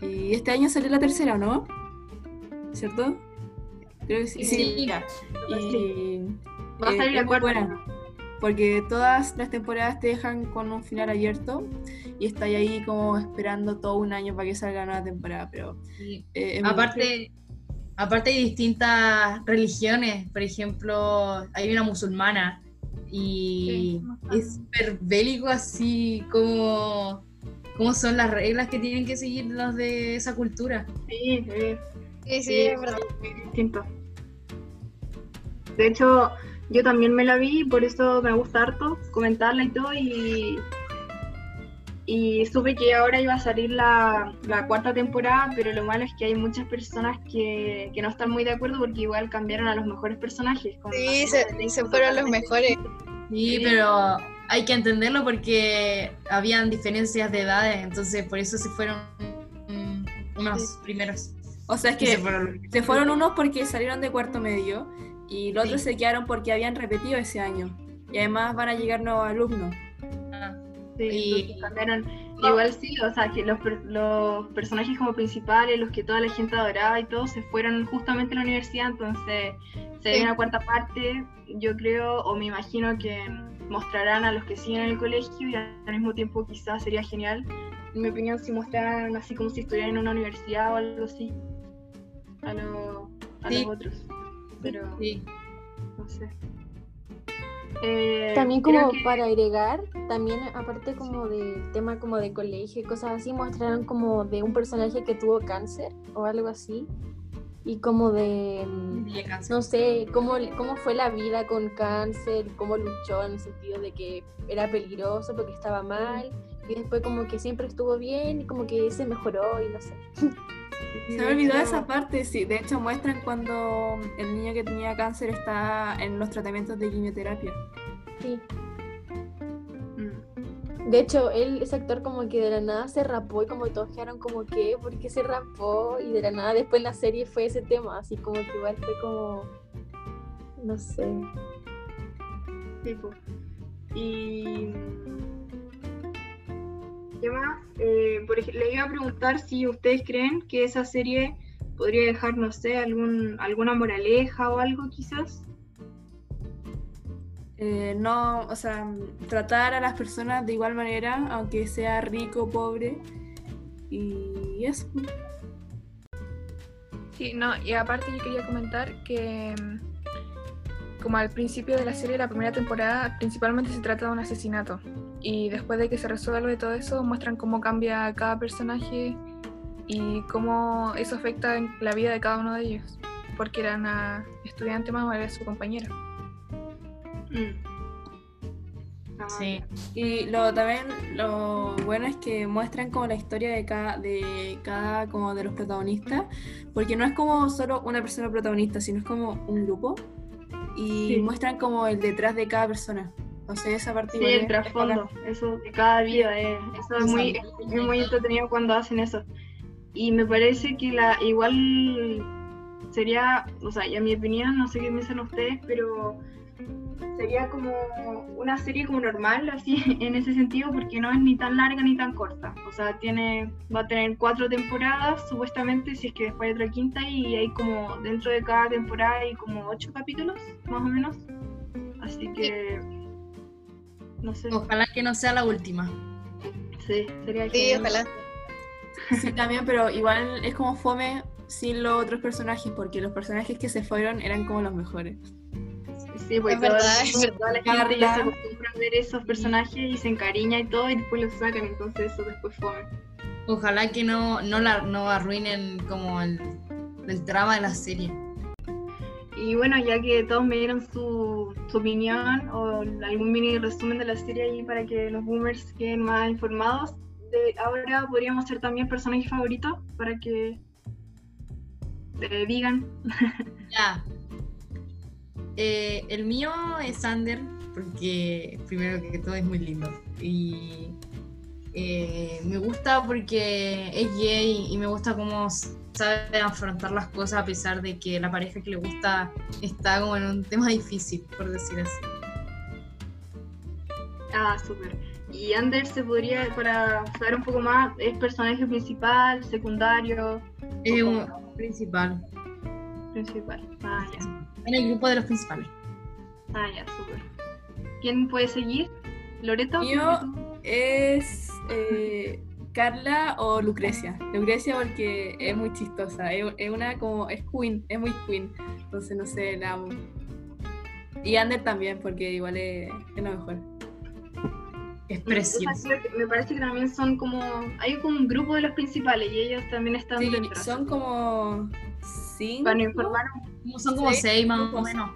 D: Y este año salió la tercera, ¿o ¿no? ¿Cierto? Creo que sí.
G: Sí.
D: sí. Y
A: Va a
D: eh,
A: salir la
D: es muy
A: cuarta.
D: buena, porque todas las temporadas te dejan con un final abierto y estás ahí como esperando todo un año para que salga la nueva temporada, pero
G: Sí.
D: eh,
G: Aparte, aparte hay distintas religiones, por ejemplo, hay una musulmana y es súper bélico así como, como son las reglas que tienen que seguir los de esa cultura.
A: Sí, sí.
C: Sí, sí, es verdad.
A: distinto. De hecho, yo también me la vi, por eso me gusta harto comentarla y todo, y, y supe que ahora iba a salir la, la cuarta temporada, pero lo malo es que hay muchas personas que, que no están muy de acuerdo porque igual cambiaron a los mejores personajes. como
C: Sí, se, fueron los mejores.
G: Sí, pero hay que entenderlo porque habían diferencias de edades, entonces por eso se fueron unos primeros.
D: O sea, es que
G: se fueron-
D: se fueron unos porque salieron de cuarto medio y los otros se quedaron porque habían repetido ese año. Y además van a llegar nuevos alumnos.
A: Sí,
G: Y-
A: cambiaron. Igual sí, o sea, que los, los personajes como principales, los que toda la gente adoraba y todo, se fueron justamente a la universidad, entonces se
C: Sí.
A: una cuarta parte, yo creo, o me imagino que mostrarán a los que siguen en el colegio y al mismo tiempo quizás sería genial, en mi opinión, si mostraran así como si estuvieran en una universidad o algo así, a, lo- a
G: Sí.
A: los otros, pero
G: sí.
A: no sé. Eh,
E: También como
A: que-
E: para agregar, también aparte como del tema como de colegio y cosas así, mostraron como de un personaje que tuvo cáncer o algo así. Y como de, mm,
G: Y cáncer.
E: no sé, cómo, cómo fue la vida con cáncer, cómo luchó en el sentido de que era peligroso porque estaba mal. Y después como que siempre estuvo bien y como que se mejoró y no sé.
D: Se me olvidó
A: hecho-
D: esa parte, sí. De hecho, muestran cuando el niño que tenía cáncer está en los tratamientos de quimioterapia.
E: Sí.
A: Mm.
E: De hecho, él, ese actor como que de la nada se rapó y como todos quedaron como que, ¿por qué se rapó? Y de la nada después en la serie fue ese tema, así como que igual fue como, no sé.
A: Sí, po. Y. ¿Qué más? Eh, por le iba a preguntar si ustedes creen que esa serie podría dejar, no sé, algún, alguna moraleja o algo quizás.
D: Eh, no, o sea, tratar a las personas de igual manera, aunque sea rico o pobre. Y eso.
F: Sí, no, y aparte yo quería comentar que como al principio de la serie, la primera temporada, principalmente se trata de un asesinato. Y después de que se resuelve todo eso, muestran cómo cambia cada personaje y cómo eso afecta en la vida de cada uno de ellos. Porque era una estudiante más o era su compañera.
A: Mm. Ah,
G: Sí.
D: Y lo también lo bueno es que muestran como la historia de cada, de cada como de los protagonistas, porque no es como solo una persona protagonista, sino es como un grupo. Y
A: Sí.
D: muestran como el detrás de cada persona. Entonces esa parte
A: Sí, el
D: es
A: trasfondo, eso de cada vida, eh, eso es muy, es muy entretenido cuando hacen eso. Y me parece que la igual sería, o sea, y a mi opinión, no sé qué piensan ustedes, pero sería como una serie como normal, así, en ese sentido, porque no es ni tan larga ni tan corta. O sea, tiene, va a tener cuatro temporadas, supuestamente, si es que después hay otra quinta, y hay como, dentro de cada temporada hay como ocho capítulos, más o menos. Así que, no sé.
G: Ojalá que no sea la última.
A: Sí, sería
C: Sí, ojalá.
D: Sí, también, pero igual es como fome sin los otros personajes, porque los personajes que se fueron eran como los mejores.
A: Sí, pues toda la gente ya se acostumbra a ver esos personajes y se encariña y todo, y después los sacan, entonces eso después fome.
G: Ojalá que no, no, la, no arruinen como el, el trama de la serie.
A: Y bueno, ya que todos me dieron su, su opinión o algún mini resumen de la serie ahí para que los boomers queden más informados, de, ahora podríamos hacer también personajes favoritos para que eh, digan.
G: Ya. Eh, el mío es Sander, porque primero que todo es muy lindo. Y eh, me gusta porque es gay y me gusta cómo sabe afrontar las cosas a pesar de que la pareja que le gusta está como en un tema difícil, por decir así.
A: Ah, súper. Y Anders se podría, para saber un poco más, es personaje principal, secundario,
G: Es un principal.
A: principal. Ah,
G: En el grupo de los principales.
A: Ah, ya, súper. ¿Quién puede seguir? ¿Loreto?
D: Yo es eh, Carla o Lucrecia. Lucrecia porque es muy chistosa. Es, es una como. Es queen, es muy queen. Entonces no sé, la amo. Y Ander también, porque igual es, es lo mejor.
G: Es precioso.
A: me parece que también son como. Hay como un grupo de los principales y ellos también están
D: Sí,
A: dentro.
D: son como. Cinco.
A: Para informar,
G: Como Son como
D: Seis
G: seis más o menos.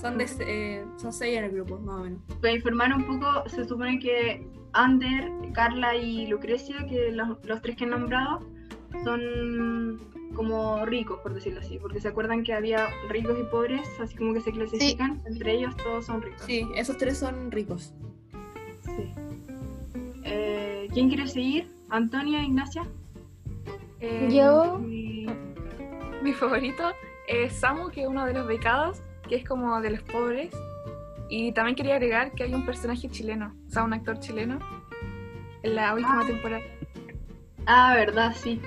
D: Son, de, eh, son seis en el grupo, más o menos.
A: para informar un poco, se supone que Ander, Carla y Lucrecia, que los, los tres que he nombrado, son como ricos, por decirlo así, porque se acuerdan que había ricos y pobres, así como que se clasifican, entre ellos todos son ricos.
D: Sí, esos tres son ricos.
A: Sí. Eh, ¿Quién quiere seguir? ¿Antonia, Ignacia?
F: Eh,
E: Yo-
F: Mi, mi favorito es Samu, que es uno de los becados, que es como de los pobres. Y también quería agregar que hay un personaje chileno, o sea, un actor chileno, en la última
A: Ah.
F: temporada.
A: Ah, verdad, sí.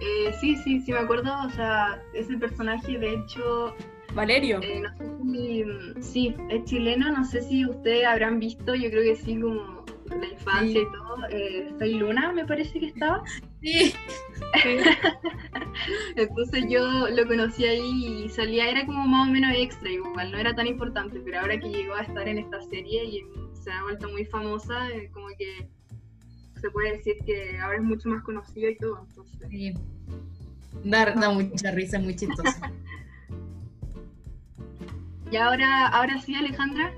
A: Eh, sí, sí, sí me acuerdo, o sea, ese personaje de hecho
D: Valerio.
A: Eh, no sé si, sí, es chileno, no sé si ustedes habrán visto, yo creo que sí, como la infancia
D: Sí.
A: y todo. Eh, Soy Luna, me parece que estaba.
G: Sí.
A: Entonces yo lo conocí ahí y salía, era como más o menos extra, igual no era tan importante, pero ahora que llegó a estar en esta serie y se ha vuelto muy famosa, eh, como que se puede decir que ahora es mucho más conocido y todo. Entonces,
G: Sí. Da, da mucha risa, muy chistoso.
A: Y ahora, ahora sí, Alejandra,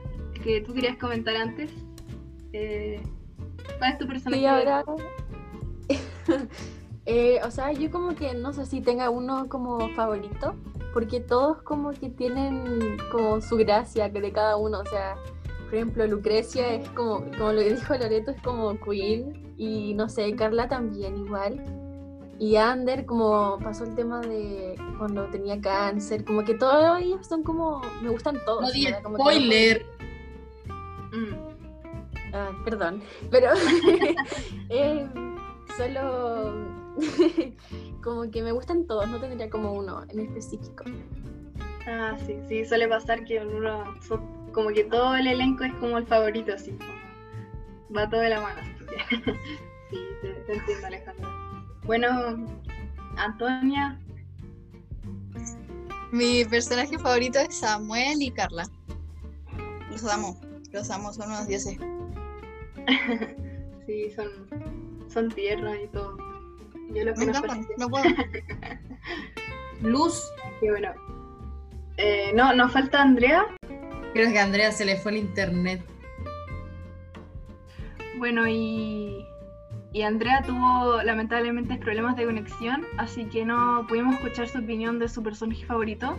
A: que tú querías comentar antes. eh, ¿Cuál es tu personaje?
E: Sí, ahora. Eh, o sea, yo como que no sé si tenga uno como favorito, porque todos como que tienen como su gracia que de cada uno. O sea, por ejemplo, Lucrecia es como, como lo que dijo Loreto, es como Queen, y no sé, Carla también igual. Y Ander, como pasó el tema de cuando tenía cáncer, como que todos ellos son como, me gustan todos.
G: No di.
E: Como que
G: spoiler.
A: Mm.
E: Ah, perdón, pero eh, solo como que me gustan todos, no tendría como uno en específico.
A: Ah, sí, sí, suele pasar que uno, como que todo el elenco es como el favorito, así, como va todo de la mano. así que- sí, te, te entiendo, Alejandra. Bueno, Antonia,
C: Mi personaje favorito es Samuel y Carla. Los amo. Los amo, son unos dioses.
A: sí, son, son tiernos y todo. Yo los
C: Me
A: conozco
C: encantan,
A: así.
C: no puedo.
G: Luz.
A: Y bueno, eh, no, nos falta Andrea.
G: Creo que a Andrea se le fue el internet.
A: Bueno, y, y Andrea tuvo lamentablemente problemas de conexión, así que no pudimos escuchar su opinión de su personaje favorito.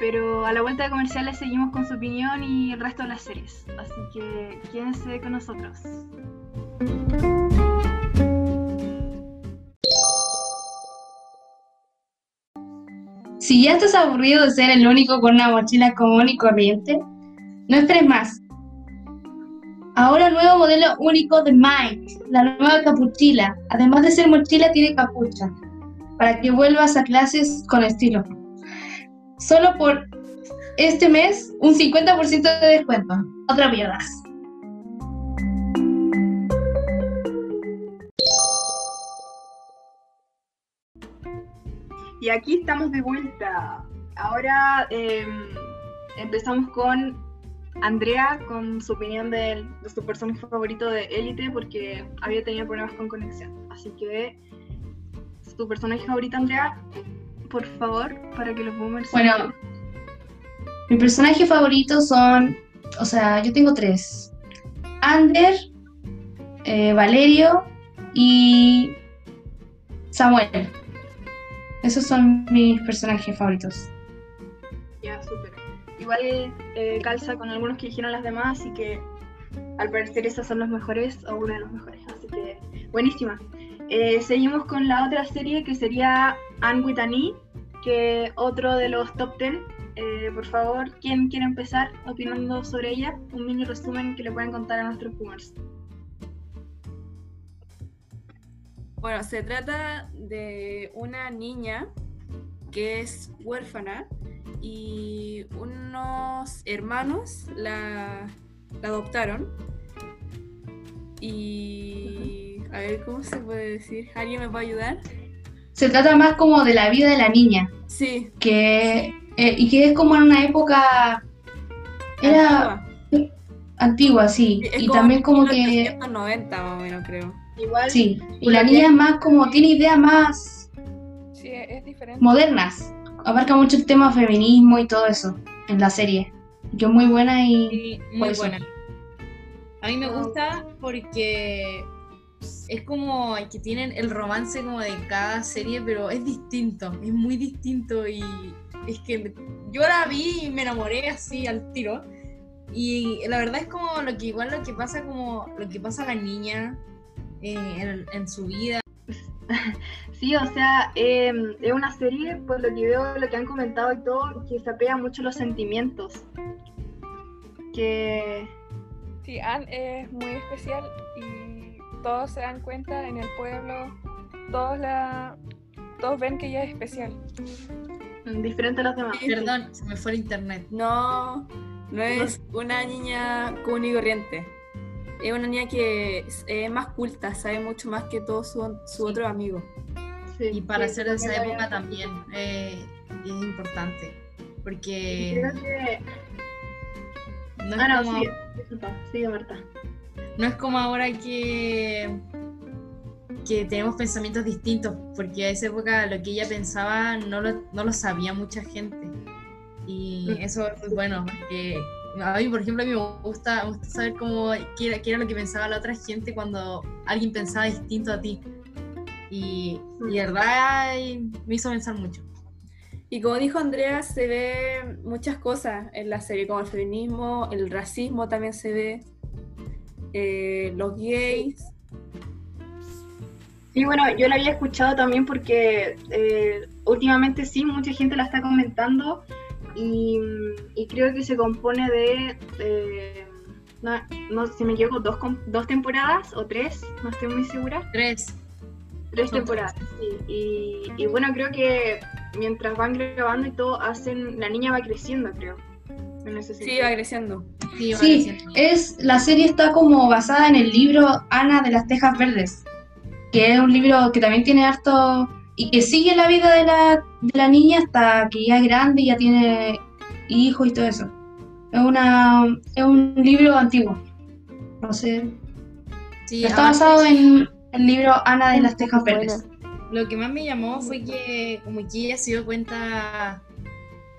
A: Pero a la vuelta de comerciales seguimos con su opinión y el resto de las series. Así que quédense con nosotros.
H: Si ya estás aburrido de ser el único con una mochila común y corriente, no esperes más. Ahora nuevo modelo único de Mike, la nueva capuchila. Además de ser mochila, tiene capucha, para que vuelvas a clases con estilo. Solo por este mes, un 50% de descuento. Otra pierdas.
A: Y aquí estamos de vuelta. Ahora eh, empezamos con Andrea con su opinión de, su personaje favorito de Élite porque había tenido problemas con conexión. Así que tu personaje favorito, Andrea, por favor, para que los boomers...
H: Bueno, mi personaje favorito son, o sea, yo tengo tres. Ander, eh, Valerio y Samuel. Esos son mis personajes favoritos.
A: Ya, súper. Igual eh, calza con algunos que dijeron las demás, así que al parecer esos son los mejores o uno de los mejores. Así que buenísima. Eh, seguimos con la otra serie que sería Anne with an E, que otro de los top 10. Eh, por favor, ¿quién quiere empezar opinando sobre ella? Un mini resumen que le pueden contar a nuestros boomers.
D: Bueno, se trata de una niña que es huérfana y unos hermanos la, la adoptaron. Y a ver cómo se puede decir. ¿Alguien me puede ayudar?
H: Se trata más como de la vida de la niña,
D: Sí.
H: que eh, y que es como en una época era
D: Antigua.
H: antigua, sí,
D: Es
H: y también como que
D: 1890 más o menos, creo.
A: Igual,
H: sí, y la niña es más como tiene ideas más
F: Sí, es diferente.
H: modernas. Abarca mucho el tema feminismo y todo eso en la serie. Que es muy buena y
G: Sí, muy buena. A mí me gusta porque es como que tienen el romance como de cada serie, pero es distinto, es muy distinto y es que yo la vi y me enamoré así al tiro. Y la verdad es como lo que igual lo que pasa como lo que pasa a la niña en, en su vida.
A: Sí, o sea, eh, es una serie, por lo que veo, lo que han comentado y todo, que se apega mucho a los sentimientos. Que
F: Sí, Anne es muy especial y todos se dan cuenta en el pueblo, todos la todos ven que ella es especial.
A: mm, diferente a los demás.
G: Perdón, se me fue el internet.
D: No, no es una niña común y corriente. Es una niña que es es más culta, sabe mucho más que todos su, su otro amigo.
A: Sí,
G: Y para ser de esa época también eh, es importante. Porque
A: Creo que...
G: no es
A: Ah, no,
G: como-
A: sigue, disculpa, sigue Marta.
G: No es como ahora que, que tenemos pensamientos distintos, porque a esa época lo que ella pensaba no lo, no lo sabía mucha gente. Y eso es muy bueno, porque a mí, por ejemplo, a mí me gusta, me gusta saber cómo, qué, era, qué era lo que pensaba la otra gente cuando alguien pensaba distinto a ti. Y, y de verdad ay, me hizo pensar mucho.
D: Y como dijo Andrea, se ve muchas cosas en la serie, como el feminismo, el racismo también se ve, eh, los gays.
A: Sí, bueno, yo la había escuchado también porque eh, últimamente sí, mucha gente la está comentando y, y creo que se compone de, eh, no, no, si me equivoco, dos, com- dos temporadas o tres, no estoy muy segura.
G: Tres.
A: Tres
G: Son
A: temporadas, sí. Y, y bueno, creo que mientras van grabando y todo, hacen, la niña va creciendo, creo. En ese
D: Sí, va creciendo.
G: Sí, va
H: Sí,
G: creciendo.
H: es la serie está como basada en el libro Ana de las Tejas Verdes, que es un libro que también tiene harto y que sigue la vida de la, de la niña hasta que ya es grande y ya tiene hijos y todo eso. Es una es un libro antiguo. No sé,
G: Sí,
H: está basado en el libro Ana de las Tejas. Verdes.
G: Lo que más me llamó fue que como que ella se dio cuenta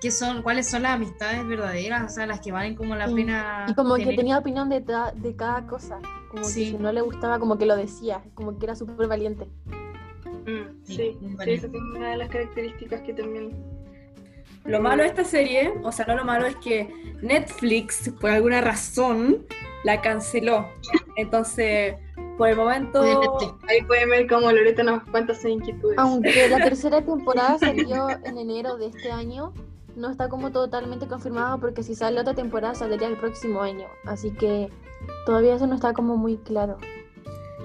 G: qué son, cuáles son las amistades verdaderas, o sea, las que valen como la
E: Sí.
G: pena.
E: Y como que tenía opinión de, ta- de cada cosa. Como
G: Sí.
E: que si no le gustaba, como que lo decía. Como que era súper valiente.
A: Mm,
G: Sí,
A: sí, esa es una de las características que también...
D: Lo malo de esta serie, o sea, no lo malo es que Netflix, por alguna razón, la canceló. Entonces, por el momento.
A: Ahí pueden ver cómo Loreto nos cuenta sus inquietudes.
E: Aunque la tercera temporada salió en enero de este año, no está como totalmente confirmado porque si sale otra temporada saldría el próximo año. Así que todavía eso no está como muy claro.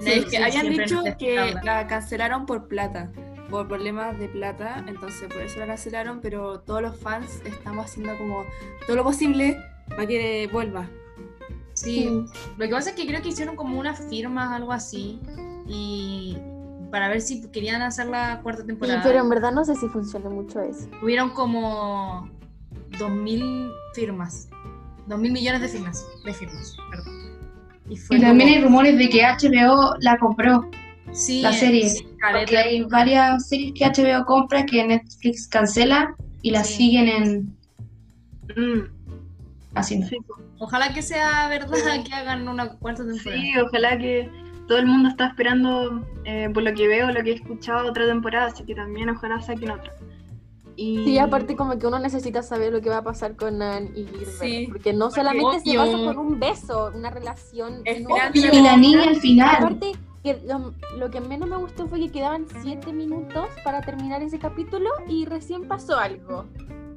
D: Sí, es que
G: Netflix
D: habían dicho que la cancelaron por plata, por problemas de plata, entonces por eso la cancelaron, pero todos los fans estamos haciendo como todo lo posible para que vuelva.
G: Sí, lo que pasa es que creo que hicieron como unas firmas, algo así, y para ver si querían hacer la cuarta
E: Sí,
G: temporada.
E: pero en verdad no sé si funciona mucho eso.
G: Hubieron como 2.000 firmas, 2.000 millones de firmas, de firmas, perdón. Y, fue
H: Y también
G: como-
H: hay rumores de que HBO la compró,
G: sí,
H: la serie,
G: sí,
H: porque hay varias series que HBO compra que Netflix cancela y las
G: Sí.
H: siguen en
A: Mm,
H: haciendo.
A: sí,
G: Ojalá que sea verdad que hagan una cuarta temporada.
A: sí, ojalá que todo el mundo está esperando, eh, por lo que veo, lo que he escuchado, otra temporada, así que también ojalá saquen otra. Y...
E: Sí, aparte como que uno necesita saber lo que va a pasar con Nan y Gilbert.
D: Sí,
E: porque no
D: porque
E: solamente se basa
G: obvio.
E: por un beso, una relación.
D: El
E: no,
D: final
H: Y la niña al final.
E: Aparte, que lo, lo que menos me gustó fue que quedaban 7 minutos para terminar ese capítulo y recién pasó algo.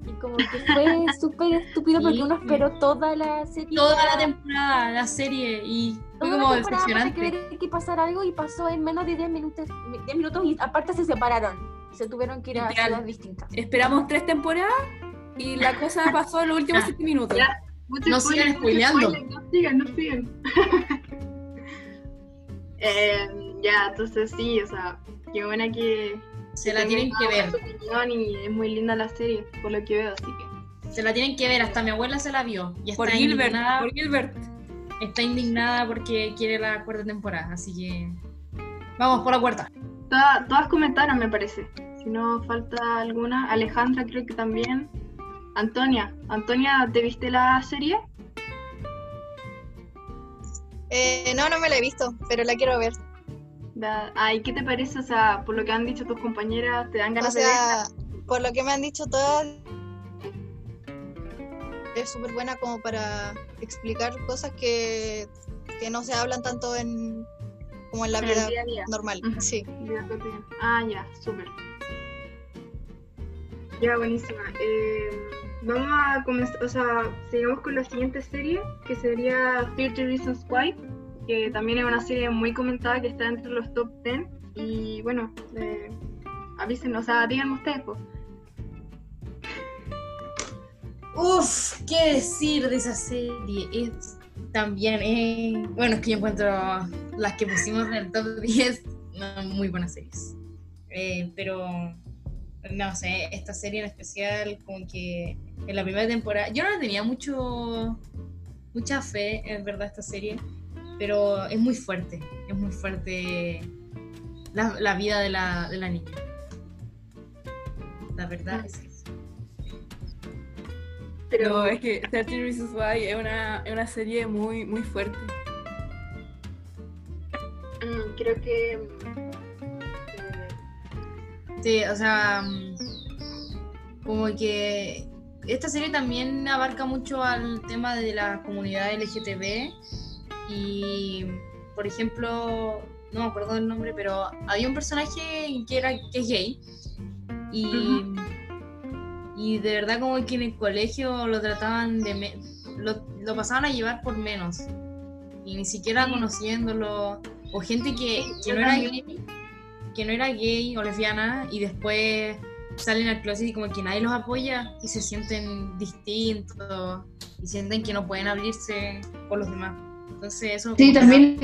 E: Y como que fue súper estúpido porque uno esperó toda la serie.
G: Toda la temporada, la serie, y fue como decepcionante.
E: que, pasara algo y pasó en menos de 10 minutos, 10 minutos y aparte se separaron. Se tuvieron que ir a
D: Literal.
E: ciudades distintas.
D: Esperamos tres temporadas y la cosa pasó en los últimos. 7 minutos.
A: Ya.
G: No
A: spoiler,
G: sigan spoileando.
A: spoiler, No sigan, no sigan. Eh, ya, entonces sí, o sea, qué buena que.
G: Se la tienen que ver.
A: y es muy linda la serie, por lo que veo, así que.
G: Se la tienen que ver, hasta mi abuela se la vio. Y está
D: Por Gilbert,
G: indignada,
D: por Gilbert.
G: está indignada porque quiere la cuarta temporada. Así que vamos por la cuarta.
A: Toda- todas comentaron, me parece. Si no falta alguna. Alejandra, creo que también. Antonia, Antonia, ¿te viste la serie?
C: Eh, no, no me la he visto, pero la quiero ver.
A: Ay, ¿qué te parece? O sea, por lo que han dicho tus compañeras, ¿te dan
C: O
A: ganas de verla?
C: por lo que me han dicho todas, es súper buena como para explicar cosas que, que no se hablan tanto en como en la
A: En
C: vida
A: día a día.
C: normal. Sí.
A: Ah, ya, súper. Ya, buenísima. Eh, vamos a comenzar, o sea, sigamos con la siguiente serie, que sería 30 Reasons Why, que también es una serie muy comentada que está entre los top 10. Y bueno, eh, avísenos, o sea, díganme ustedes, pues.
G: Uf, ¿qué decir de esa serie? Es también, eh, bueno, es que yo encuentro las que pusimos en el top 10 no, muy buenas series. Eh, pero, no sé, esta serie en especial, como que en la primera temporada, yo no le tenía mucho, mucha fe, en verdad, esta serie, pero es muy fuerte, es muy fuerte la, la vida de la, de la niña. La verdad es que
D: Pero es que 30 Reasons Why es una, es una serie muy, muy fuerte.
A: Mm, creo que. eh,
G: Sí, o sea, mm, como que esta serie también abarca mucho al tema de la comunidad LGTB y, por ejemplo, no me acuerdo del nombre, pero había un personaje que era que es gay y, y de verdad como que en el colegio lo trataban de me- lo, lo pasaban a llevar por menos y ni siquiera
A: Sí.
G: conociéndolo o gente que, que no era gay que no era gay o lesbiana y después salen al closet y como que nadie los apoya y se sienten distintos y sienten que no pueden abrirse con los demás. Entonces eso...
H: Sí, también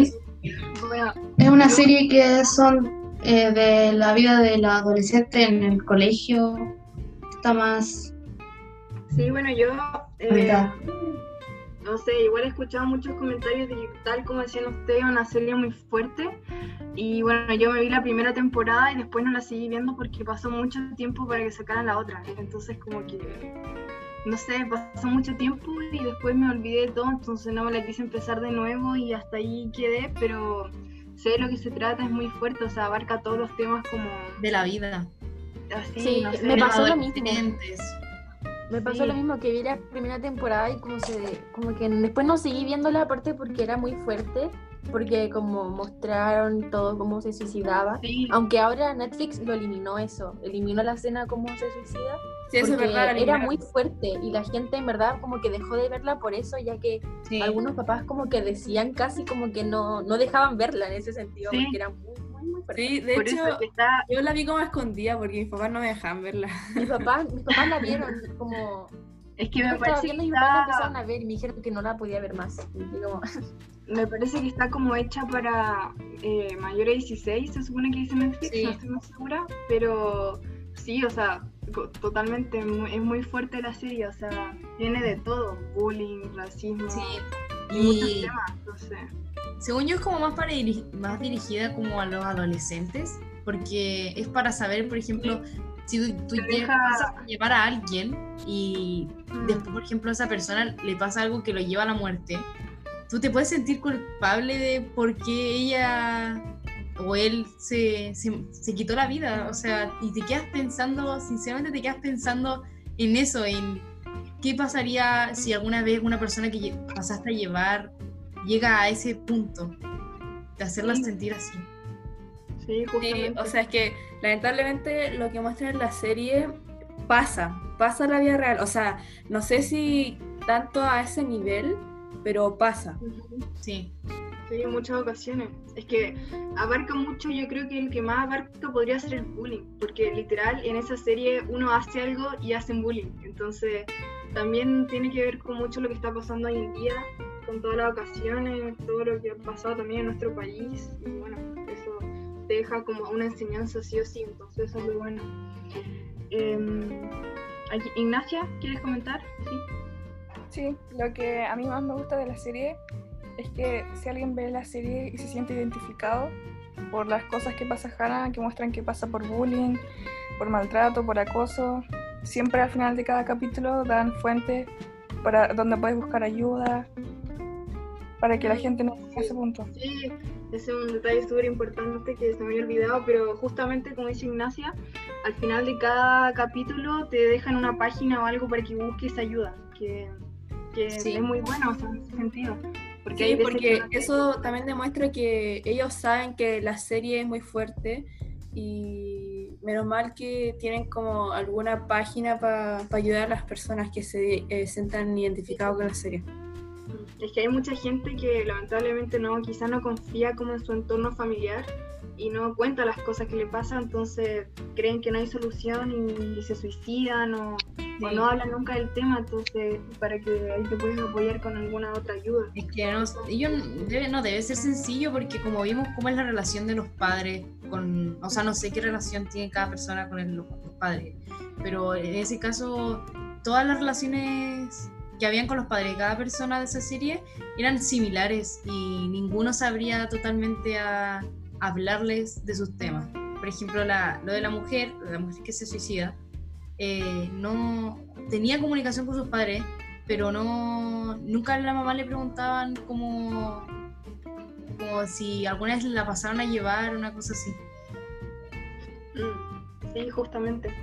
A: bueno,
H: es una serie que son eh, de la vida de la adolescente en el colegio. Está más
A: sí, bueno, yo. eh, no sé, igual he escuchado muchos comentarios de tal como decían ustedes, es una serie muy fuerte. Y bueno, yo me vi la primera temporada y después no la seguí viendo porque pasó mucho tiempo para que sacaran la otra. Entonces como que, no sé, pasó mucho tiempo y después me olvidé de todo, entonces no me la quise empezar de nuevo y hasta ahí quedé, pero sé de lo que se trata, es muy fuerte, o sea, abarca todos los temas como
G: de la vida.
A: Así,
E: Sí,
A: no sé.
E: me pasó lo mismo. Me pasó
A: Sí.
E: lo mismo que vi la primera temporada y como se como que después no seguí viéndola aparte porque era muy fuerte, porque como mostraron todo cómo se suicidaba.
A: Sí,
E: Aunque ahora Netflix lo eliminó eso, eliminó la escena cómo se suicida,
D: Sí, eso es
E: porque
D: verdad. la
E: era muy fuerte y la gente en verdad como que dejó de verla por eso, ya que
G: Sí.
E: algunos papás como que decían casi como que no, no dejaban verla en ese sentido,
A: Sí.
E: porque era muy, muy, muy fuerte.
D: Sí, de
A: por
D: hecho,
A: está,
D: yo la vi como escondida porque mis papás no me dejaban verla.
E: Mis papás, mis papás la vieron como...
A: es que me parece que
E: y mis papás la
A: está...
E: empezaron a ver y me dijeron que no la podía ver más. Y como,
A: Me parece que está como hecha para eh, mayores de 16, se supone que dice Netflix,
G: Sí.
A: no estoy muy segura, pero sí, o sea, totalmente, es muy fuerte la serie, o sea, tiene de todo, bullying, racismo,
G: Sí.
A: y muchos
G: Y
A: temas, entonces,
G: según yo es como más, para diri- más dirigida como a los adolescentes, porque es para saber, por ejemplo, si tú, tú lle-
A: deja-
G: llevar a alguien y después, por ejemplo, a esa persona le pasa algo que lo lleva a la muerte, tú te puedes sentir culpable de por qué ella o él se, se, se quitó la vida, o sea, y te quedas pensando, sinceramente te quedas pensando en eso, en qué pasaría si alguna vez una persona que pasaste a llevar llega a ese punto de hacerla
A: Sí.
G: sentir así.
A: sí,
D: Sí,
A: justamente.
D: o sea, es que lamentablemente lo que muestra en la serie pasa, pasa en la vida real. O sea, no sé si tanto a ese nivel, pero pasa.
G: Sí.
A: Sí, muchas ocasiones. Es que abarca mucho, yo creo que el que más abarca podría ser el bullying, porque literal en esa serie uno hace algo y hacen bullying. Entonces también tiene que ver con mucho lo que está pasando hoy en día, con todas las ocasiones, todo lo que ha pasado también en nuestro país. Y bueno, eso te deja como una enseñanza sí o sí, entonces eso es muy bueno. Aquí- Ignacia, ¿quieres comentar? Sí.
F: Sí, lo que a mí más me gusta de la serie es que si alguien ve la serie y se siente identificado por las cosas que pasa Hannah, que muestran que pasa por bullying, por maltrato, por acoso, siempre al final de cada capítulo dan fuentes para donde puedes buscar ayuda, para que la gente no llegue a ese punto.
A: Sí, ese es un detalle súper importante que se me había olvidado, pero justamente como dice Ignacia, al final de cada capítulo te dejan una página o algo para que busques ayuda, que, que
G: Sí.
A: es muy bueno o sea, en ese sentido. Porque
D: Sí,
A: hay
D: porque
A: que-
D: eso también demuestra que ellos saben que la serie es muy fuerte y menos mal que tienen como alguna página para ayudar a las personas que se eh, sientan identificados con la serie.
A: Es que hay mucha gente que lamentablemente no, quizás no confía como en su entorno familiar y no cuenta las cosas que le pasan, entonces creen que no hay solución y, y se suicidan o, no hablan nunca del tema, entonces para que ahí te puedes apoyar con alguna otra ayuda.
G: Es que no, ello debe, no debe ser sencillo porque como vimos cómo es la relación de los padres con, o sea, no sé qué relación tiene cada persona con el- los padres, pero en ese caso todas las relaciones que habían con los padres de cada persona de esa serie eran similares y ninguno sabría totalmente a hablarles de sus temas. Por ejemplo, la, lo de la mujer, la mujer que se suicida, eh, no tenía comunicación con sus padres, pero no nunca a la mamá le preguntaban como como si alguna vez la pasaron a llevar una cosa así
A: Mm, Sí, justamente.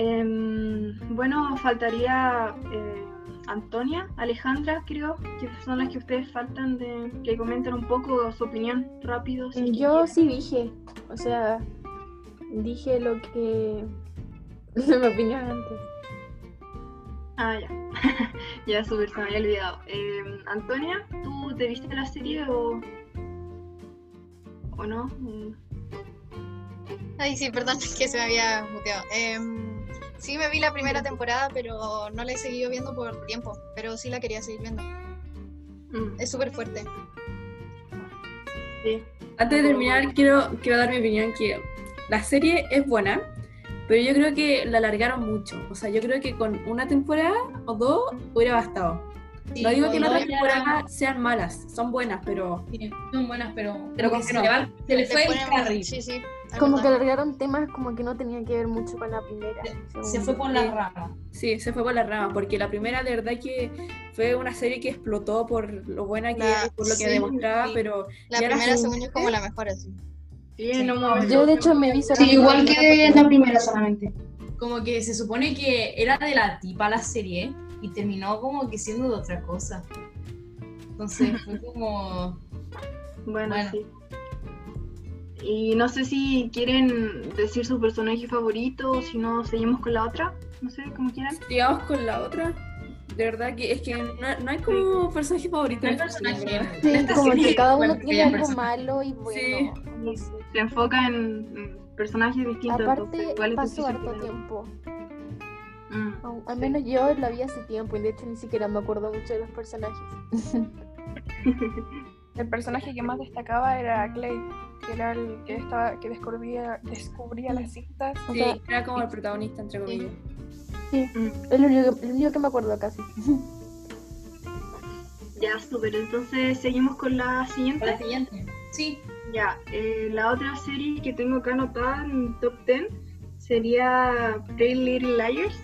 A: Em, bueno, faltaría eh, Antonia, Alejandra, creo, que son las que ustedes faltan de que comenten un poco su opinión rápido. si es
E: Yo
A: quieren.
E: sí dije, o sea, dije lo que... mi opinión antes.
A: Ah, ya. ya, súper, se me había olvidado. Em, Antonia, ¿tú te viste la serie o, o no?
C: Ay, sí, perdón, que se me había muteado. Em, sí, me vi la primera temporada, pero no la he seguido viendo por tiempo. Pero sí la quería seguir viendo.
A: mm,
C: Es súper fuerte.
A: sí.
D: Antes de terminar, quiero, quiero dar mi opinión que la serie es buena, pero yo creo que la alargaron mucho. O sea, yo creo que con una temporada o dos hubiera bastado. No digo que las otras temporadas sean malas, son buenas, pero
G: Sí, son buenas pero
D: Pero
G: como que
D: que
G: se,
D: no.
G: le va- se le fue el carril
C: Sí, sí.
E: Como que alargaron temas como que no tenían que ver mucho con la primera.
G: se fue por la rama
D: sí, se fue por la rama, porque la primera de verdad que fue una serie que explotó por lo buena que
C: La-
D: es, por lo que
C: sí,
D: demostraba,
A: sí.
D: pero
C: La primera,
D: segunda-
C: según yo, es como la mejor así.
A: Sí, un momento-
E: Yo de hecho me vi
H: Sí,
E: solamente
H: igual
E: la
H: que en la primera solamente.
G: como que se supone que era de la tipa la serie y terminó como que siendo de otra cosa entonces fue como
A: Bueno,
G: Bueno.
A: sí. Y no sé si quieren decir su personaje favorito o si no seguimos con la otra. No sé, como quieran.
D: sigamos con la otra. De verdad que es que no, no hay como personaje favorito.
G: no hay
D: serie,
G: personaje.
E: Sí,
G: esta
E: como
G: serie,
E: que cada uno
G: bueno,
E: tiene algo
G: persona.
E: malo y bueno. no sé.
A: Se enfoca en, personajes distintos.
E: Aparte,
A: entonces
E: pasó harto tiempo.
A: Mm,
E: Al
A: sí.
E: menos yo la vi hace tiempo y de hecho ni siquiera me acuerdo mucho de los personajes.
F: El personaje que más destacaba era Clay, que era el que estaba, que descubría, descubría las cintas.
E: O
D: Sí,
E: sea,
D: era como el protagonista, entre comillas.
E: sí,
A: Mm.
E: es lo único, que- lo único que me acuerdo casi.
A: Ya, súper. Entonces seguimos con la siguiente.
G: la siguiente sí
A: Ya, eh, la otra serie que tengo acá anotada en mi top 10 sería Pretty Little Liars.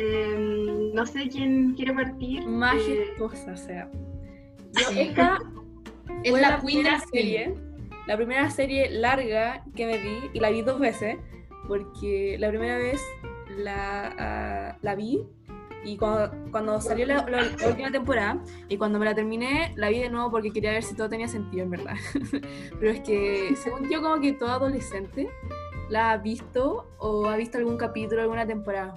A: Em, no sé quién quiere partir. Eh,
D: Majestuosa, o sea. Yo esta
G: es la,
D: la primera
G: serie
D: serie, la primera serie larga que me vi y la vi dos veces porque la primera vez la, ah, la vi y cuando, cuando salió la, la- la última temporada y cuando me la terminé la vi de nuevo porque quería ver si todo tenía sentido en verdad pero es que según yo como que todo adolescente la ha visto o ha visto algún capítulo alguna temporada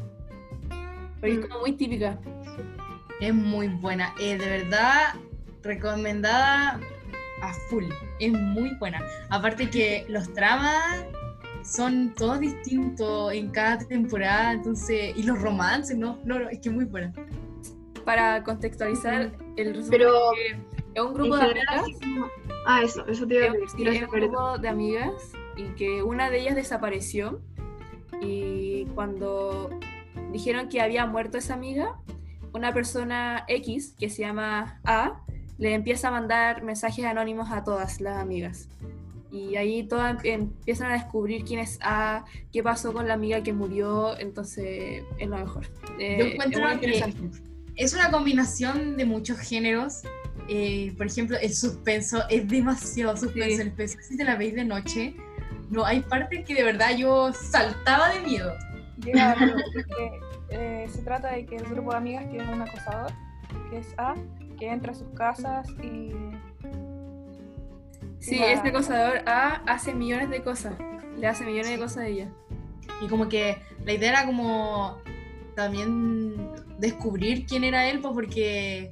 D: porque es
A: Mm.
D: como muy típica
G: Es muy buena. Eh, de verdad, recomendada a full. Es muy buena. Aparte que los tramas son todos distintos en cada temporada, entonces, y los romances, ¿no? No, no, es que es muy buena.
D: Para contextualizar, el resumen
A: Pero,
D: es un grupo de amigas.
A: Ah, eso, eso te iba a decir.
D: es un grupo de amigas y que una de ellas desapareció y cuando dijeron que había muerto esa amiga, una persona X que se llama A le empieza a mandar mensajes anónimos a todas las amigas. Y ahí todas em- empiezan a descubrir quién es A, qué pasó con la amiga que murió, entonces es lo mejor. Eh,
G: Yo encuentro que es una combinación de muchos géneros. Eh, por ejemplo, el suspenso es demasiado suspenso.
D: Sí.
G: El suspenso, si te la veis de noche, no hay partes que de verdad yo saltaba de miedo.
F: Llega eh, se trata de que el grupo de amigas tiene un acosador, que es A, que entra a sus casas y
D: Sí, este acosador A hace millones de cosas. Le hace millones de cosas a ella.
G: Y como que la idea era como también descubrir quién era él, pues porque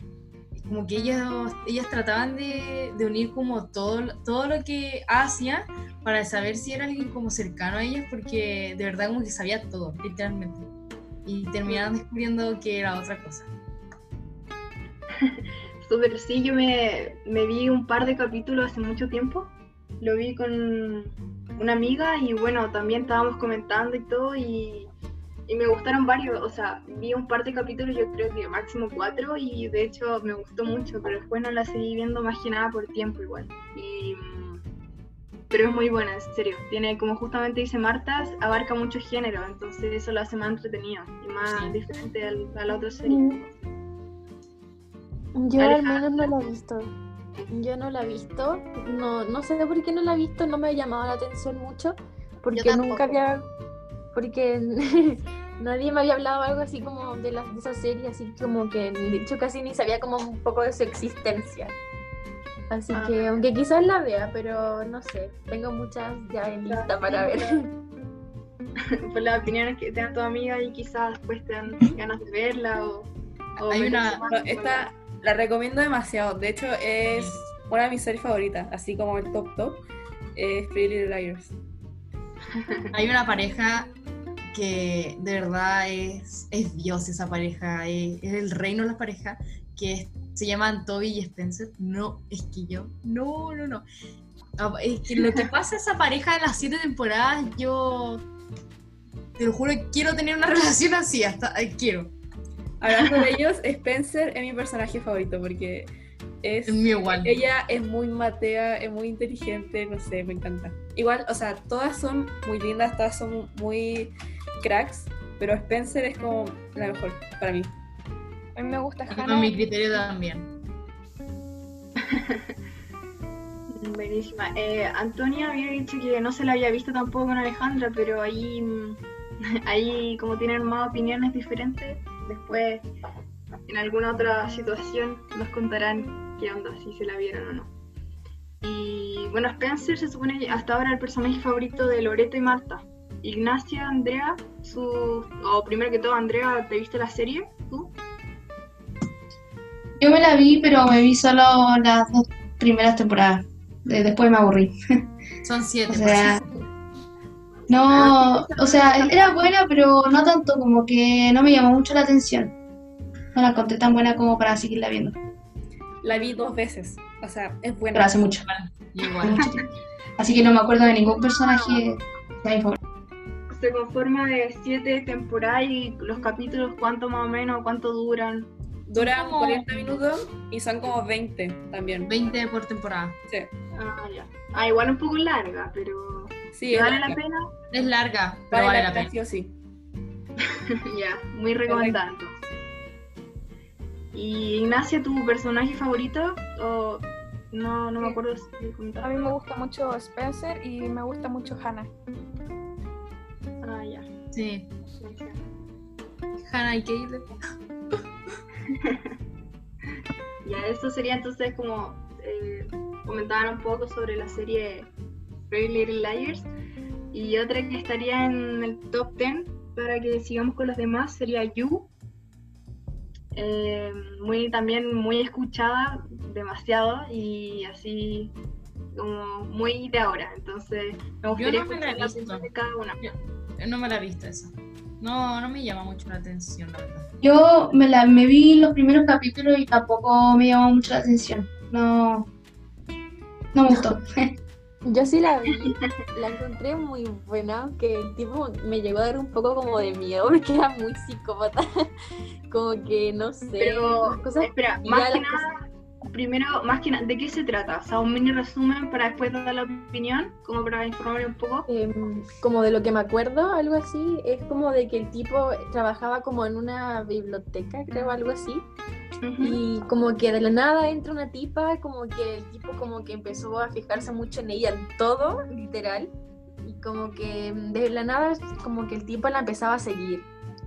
G: como que ellas, ellas trataban de, de unir como todo, todo lo que hacía para saber si era alguien como cercano a ellas, porque de verdad como que sabía todo, literalmente. Y terminaban descubriendo que era otra cosa.
A: Súper, sí, yo me, me vi un par de capítulos hace mucho tiempo. Lo vi con una amiga y bueno, también estábamos comentando y todo y, y me gustaron varios. O sea, vi un par de capítulos, yo creo que máximo cuatro y de hecho me gustó mucho, pero después no la seguí viendo más que nada por tiempo igual. Y, mm, pero es muy buena, en serio. Tiene, como justamente dice Marta, abarca muchos géneros, entonces eso lo hace más entretenido y más
G: Sí.
A: diferente al- a la otra serie.
E: Mm. Yo al menos no la he visto. Yo no la he visto. No, no sé por qué no la he visto, no me ha llamado la atención mucho. Porque nunca había. Porque nadie me había hablado algo así como de, la, de esa serie, así como que de hecho casi ni sabía como un poco de su existencia. Así
A: Ah.
E: que, aunque quizás la vea, pero no sé, tengo muchas ya en lista para ver.
A: por las opiniones que te dan tu amiga y quizás después te dan ganas de verla o, o
G: Hay una-
D: No, esta la recomiendo demasiado. De hecho, es una de mis series favoritas, así como el top top. Es Pretty Little Liars.
G: Hay una pareja que de verdad es, es Dios esa pareja, es, es el reino de las parejas, que es- se llaman Toby y Spencer. No, es que yo, no, no, no. Ah, Es que lo que pasa esa pareja en las siete temporadas, yo te lo juro, quiero tener una relación así, hasta eh, quiero.
D: Hablando de ellos, Spencer es mi personaje favorito porque es.
G: Es mío igual.
D: Ella es muy matea, es muy inteligente, no sé, me encanta. Igual, o sea, todas son muy lindas, todas son muy cracks, pero Spencer es como la mejor para mí.
F: a mí me gusta Hannah.
G: con mi criterio también.
A: Buenísima. Eh, Antonia había dicho que no se la había visto tampoco con Alejandra, pero ahí, ahí como tienen más opiniones diferentes, después en alguna otra situación nos contarán qué onda, si se la vieron o no. Y bueno, Spencer se supone que hasta ahora el personaje favorito de Loreto y Marta. Ignacia, Andrea, su... O primero que todo, Andrea, ¿te viste la serie? ¿Tú?
H: Yo me la vi, pero me vi solo las dos primeras temporadas. De- Después me aburrí.
G: Son siete.
H: O sea, no, o sea, era buena, pero no tanto, como que no me llamó mucho la atención. No la encontré tan buena como para seguirla viendo.
D: La vi dos veces, o sea, es buena.
H: Pero hace mucho,
G: igual.
H: Así que no me acuerdo de ningún personaje de.
A: Se conforma de siete temporadas y los capítulos, ¿cuánto más o menos? ¿Cuánto duran?
D: Duran
G: como-
D: 40 minutos y son como 20 también.
G: 20 por temporada.
D: Sí,
A: Ah, ya. Ah, igual un poco larga, pero
D: sí es
A: ¿vale
D: larga.
A: la pena?
G: Es larga, pero
D: Vale,
G: vale
D: la
G: la
D: pena,
G: pena.
D: sí
A: ya, muy recomendada entonces. ¿Y Ignacia, tu personaje favorito? O no, no me acuerdo si
F: A mí me gusta mucho Spencer y me gusta mucho Hannah.
A: Ah, ya.
G: Sí. Hannah y Caleb.
A: Ya, eso sería entonces como eh, comentaban un poco sobre la serie Pretty Little Liars. Y otra que estaría en el top 10 para que sigamos con los demás sería You. eh, muy también muy escuchada, demasiado, y así como muy de ahora. Entonces, me gustaría
G: no me la he
A: escuchar la
G: visto.
A: opinión de cada una.
G: Yo no me la he visto esa. No, no me llama mucho la atención, la verdad.
H: Yo me, la, me vi los primeros capítulos y tampoco me llamó mucho la atención. No, no me gustó.
E: Yo sí la vi, la encontré muy buena, que el tipo me llegó a dar un poco como de miedo porque era muy psicópata. Como que no sé,
A: Pero,
E: cosas
A: espera, más que nada, primero, más que nada, ¿de qué se trata? O sea, un mini resumen para después dar la opinión, como para informarme un poco.
E: Em, como de lo que me acuerdo, algo así, es como de que el tipo trabajaba como en una biblioteca, creo, algo así, y como que de la nada entra una tipa, como que el tipo como que empezó a fijarse mucho en ella, en todo, literal, y como que de la nada como que el tipo la empezaba a seguir,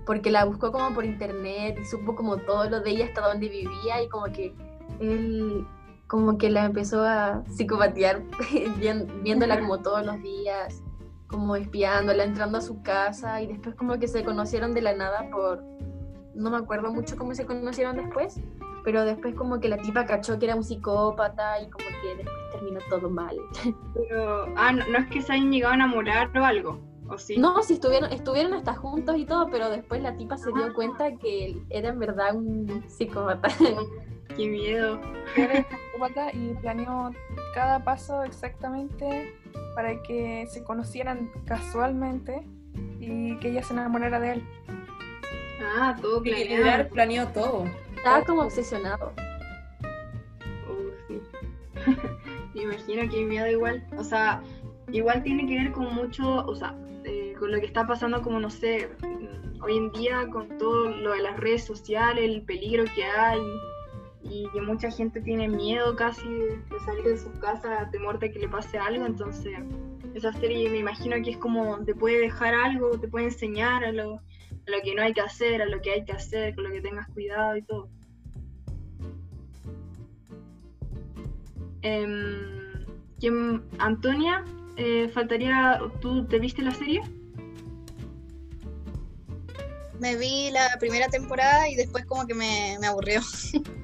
E: porque la buscó como por internet y supo como todo lo de ella, hasta dónde vivía, y como que él como que la empezó a psicopatear, viéndola como todos los días, como espiándola, entrando a su casa, y después como que se conocieron de la nada por, no me acuerdo mucho cómo se conocieron después, pero después como que la tipa cachó que era un psicópata y como que después terminó todo mal.
A: Pero, ah, no, no es que se hayan llegado a enamorar o algo, ¿o sí?
E: No, sí estuvieron, estuvieron hasta juntos y todo, pero después la tipa se dio cuenta que él era en verdad un psicópata.
A: Qué miedo.
F: Y planeó cada paso exactamente para que se conocieran casualmente y que ella se enamorara de él.
A: Ah, todo planeado.
D: planeó todo.
E: Estaba como obsesionado.
A: Uh, sí. Me imagino que miedo igual. O sea, igual tiene que ver con mucho, o sea, eh, con lo que está pasando como, no sé, hoy en día con todo lo de las redes sociales, el peligro que hay y que mucha gente tiene miedo casi de salir de sus casas, temor de que le pase algo. Entonces, esa serie me imagino que es como te puede dejar algo, te puede enseñar a lo, lo que no hay que hacer, a lo que hay que hacer, con lo que tengas cuidado y todo. Em, ¿quién- Antonia, eh, faltaría, ¿tú te viste la serie?
C: Me vi la primera temporada y después como que me, me aburrió.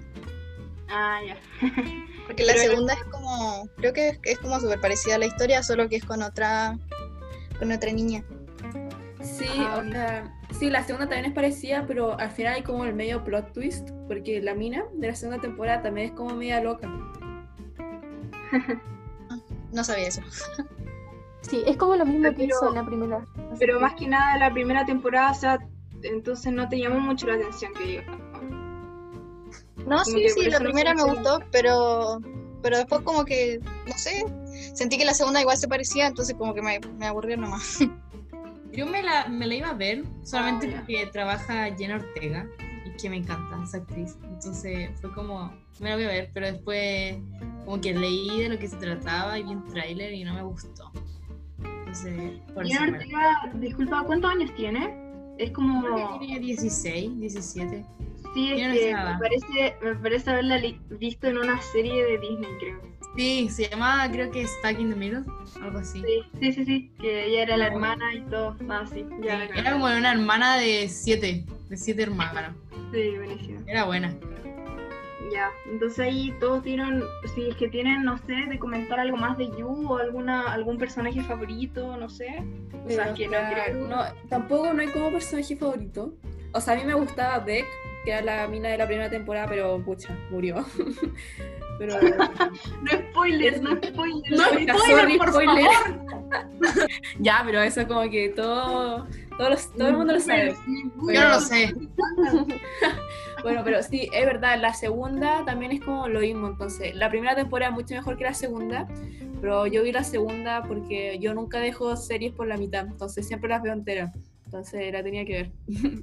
A: Ah, ya.
C: Porque la
A: Pero-
C: segunda es como, creo que es, es como súper parecida a la historia, solo que es con otra, con otra niña.
D: Sí,
A: Ah,
D: o sea, sí, la segunda también es parecida, pero al final hay como el medio plot twist, porque la mina de la segunda temporada también es como media loca.
C: No sabía eso.
E: Sí, es como lo mismo que hizo en la primera.
A: Pero más que nada la primera temporada, o sea, entonces no te llamó mucho la atención que diga.
C: No,
A: Como
C: sí, sí, la primera me gustó, pero, pero después como que, no sé, sentí que la segunda igual se parecía, entonces como que me, me aburrió nomás.
G: Yo me la, me la iba a ver solamente
A: ya.
G: porque trabaja Jenna Ortega y que me encanta esa actriz. Entonces fue como, me la voy a ver, pero después como que leí de lo que se trataba y vi un tráiler y no me gustó. Entonces, por eso
A: Jenna Ortega, disculpa, ¿cuántos años tiene? Es como...
G: Creo que tiene 16, 17.
A: Sí, es que
G: nada.
A: me parece, me parece haberla visto en una serie de Disney, creo.
G: Sí, se llamaba creo que Stuck in the Middle, algo así.
A: Sí, sí, sí, sí, que ella era la hermana y todo. Ah, sí, ya la
G: Era como una hermana de siete, de siete hermanos.
A: Sí, buenísimo.
G: Era buena.
A: Ya, entonces ahí todos dieron, si es que tienen, no sé, de comentar algo más de Yu o alguna, algún personaje favorito, no sé. O sea, que no creo.
D: no, tampoco no hay como personaje favorito. O sea, a mí me gustaba Beck, que era la mina de la primera temporada, pero pucha, murió. pero.
A: No spoilers, no spoilers.
G: No
D: Oiga,
G: spoiler,
D: sorry,
G: por
D: spoiler. ya, pero eso como que todo, todos los- todo el mundo lo sabe.
G: Yo no lo sé.
D: Bueno, pero sí, es verdad, la segunda también es como lo mismo. Entonces, la primera temporada es mucho mejor que la segunda, pero yo vi la segunda porque yo nunca dejo series por la mitad, entonces siempre las veo enteras. Entonces la tenía que ver.
A: Mm,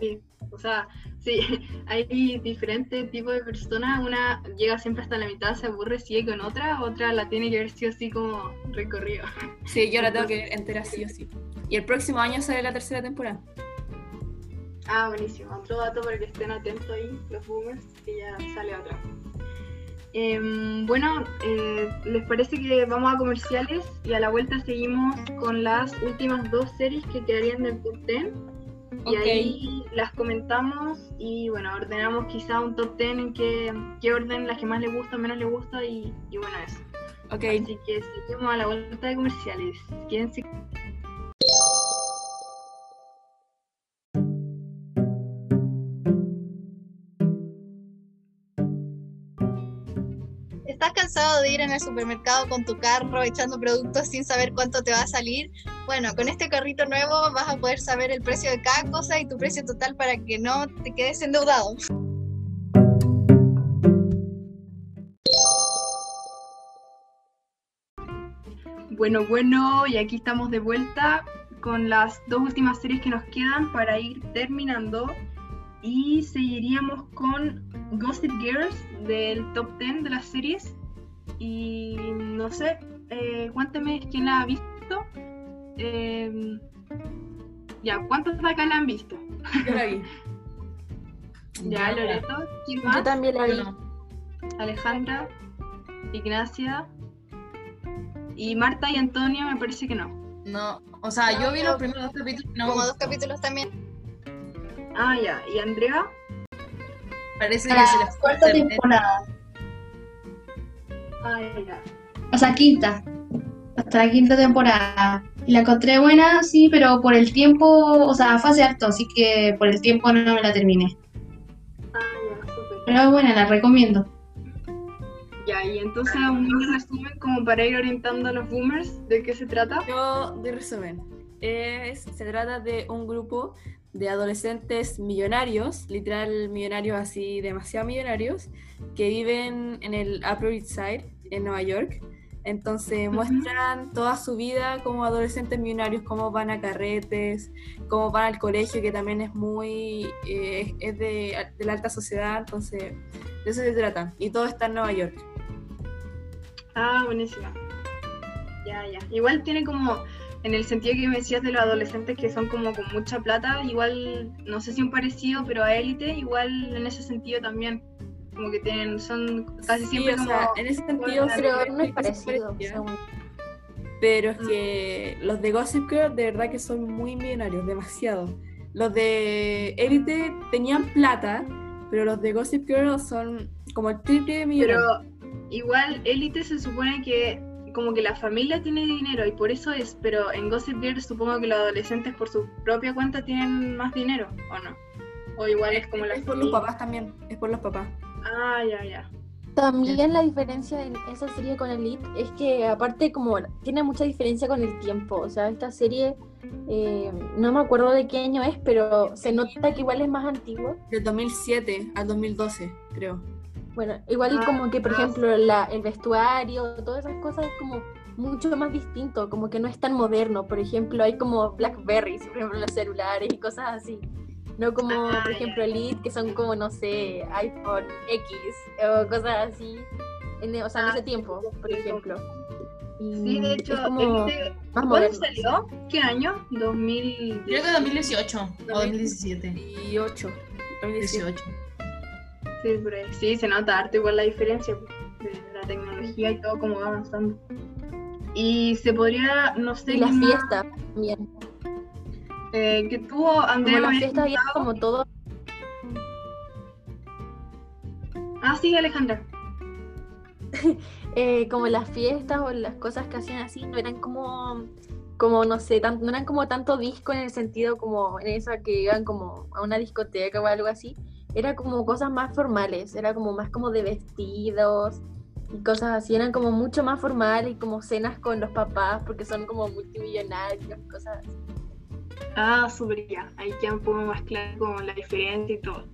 A: Sí, o sea, sí, hay diferentes tipos de personas. Una llega siempre hasta la mitad, se aburre, sigue con otra, otra la tiene que ver sí o sí como recorrido.
D: Sí, yo la tengo que ver entera sí o sí. Y el próximo año sale la tercera temporada.
A: Ah, buenísimo. Otro dato para que estén atentos ahí, los boomers, que ya sale otra. Em, bueno, eh, ¿les parece que vamos a comerciales y a la vuelta seguimos con las últimas dos series que quedarían del top 10? Y ahí las comentamos y bueno, ordenamos quizá un top 10 en qué, qué orden las que más le gusta, menos le gusta y, y bueno, eso.
D: Ok.
A: Así que seguimos a la vuelta de comerciales. Quédense.
C: Cansado de ir en el supermercado con tu carro echando productos sin saber cuánto te va a salir? Bueno, con este carrito nuevo vas a poder saber el precio de cada cosa y tu precio total para que no te quedes endeudado.
A: Bueno, bueno, y aquí estamos de vuelta con las dos últimas series que nos quedan para ir terminando. Y seguiríamos con Gossip Girls del top 10 de las series. Y no sé, eh, cuénteme quién la ha visto. Eh, ya, ¿cuántos de acá la han visto?
D: Yo la vi.
A: Ya, Loreto, ¿quién más?
E: Yo también la vi.
A: Alejandra, Ignacia. Y Marta y Antonio me parece que no.
G: No, o sea, yo vi los primeros dos capítulos y no
C: Como dos capítulos también.
A: Ah, ya. ¿Y Andrea?
G: Parece que se les fue
H: cuarta temporada.
A: Ya.
H: O sea, quinta. Hasta la quinta temporada. Y la encontré buena, sí, pero por el tiempo, o sea, fue hace harto, así que por el tiempo no me la terminé.
A: Ah, ya, súper.
H: Pero es buena, la recomiendo.
A: Ya, y entonces un resumen como para ir orientando a los boomers de qué se trata.
D: Yo, de resumen, es, se trata de un grupo de adolescentes millonarios, literal millonarios así, demasiado millonarios, que viven en el Upper East Side, en Nueva York. Entonces muestran toda su vida como adolescentes millonarios, cómo van a carretes, cómo van al colegio, que también es muy, eh, es de, de la alta sociedad, entonces de eso se trata. Y todo está en Nueva York.
A: Ah, buenísima. Ya, ya. Igual tiene como, en el sentido que me decías de los adolescentes que son como con mucha plata, igual, no sé si un parecido, pero a élite, igual en ese sentido también. Como que tienen, son casi
D: Sí,
A: siempre
D: o
A: como...
D: sea, en ese sentido,
A: Pero
D: sí,
E: Pero no es parecido, según.
D: Pero es que los de Gossip Girl de verdad que son muy millonarios, demasiado. Los de Elite tenían plata, pero los de Gossip Girl son como el triple de millonarios.
A: Pero igual élite se supone que como que la familia tiene dinero y por eso es, pero en Gossip Girl supongo que los adolescentes por su propia cuenta tienen más dinero, ¿o no? O igual es como la
D: es por los papás también, es por los papás.
A: Ah, ya, ya.
E: También la diferencia en esa serie con Elite es que aparte como tiene mucha diferencia con el tiempo, o sea, esta serie eh, no me acuerdo de qué año es, pero se nota que igual es más antiguo.
D: Del 2007 al 2012, creo.
E: Bueno, igual
A: Ah,
E: como que por
A: ah,
E: ejemplo la, el vestuario, todas esas cosas es como mucho más distinto, como que no es tan moderno. Por ejemplo, hay como Blackberries, por ejemplo, los celulares y cosas así. No como,
A: Ah,
E: por ejemplo, Elite, que son como, no sé, iPhone X o cosas así. En, o sea, en
A: Ah,
E: ese tiempo, por ejemplo. Y
A: Sí, de hecho,
E: es como
A: este- ¿cuándo
E: moderno.
A: salió? ¿Qué año? 2000.
G: Creo que 2018 o 2017.
D: 2018. 2018.
G: 18.
A: Sí, ahí. Sí, se nota harto igual la diferencia de la tecnología y todo como va avanzando. Y se podría, no sé,
E: Y las
A: más,
E: fiestas también.
A: Eh, que tuvo
E: Como
A: Andrea.
E: fiestas había
A: contado-
E: como todo
A: Ah, sí, Alejandra.
E: eh, como las fiestas o las cosas que hacían así no eran como como no sé tan- no eran como tanto disco en el sentido como en esa que iban como a una discoteca o algo así era como cosas más formales era como más como de vestidos y cosas así eran como mucho más formales y como cenas con los papás porque son como multimillonarios cosas así
A: Ah, súper ya. Ahí queda un poco más claro como la diferencia y todo.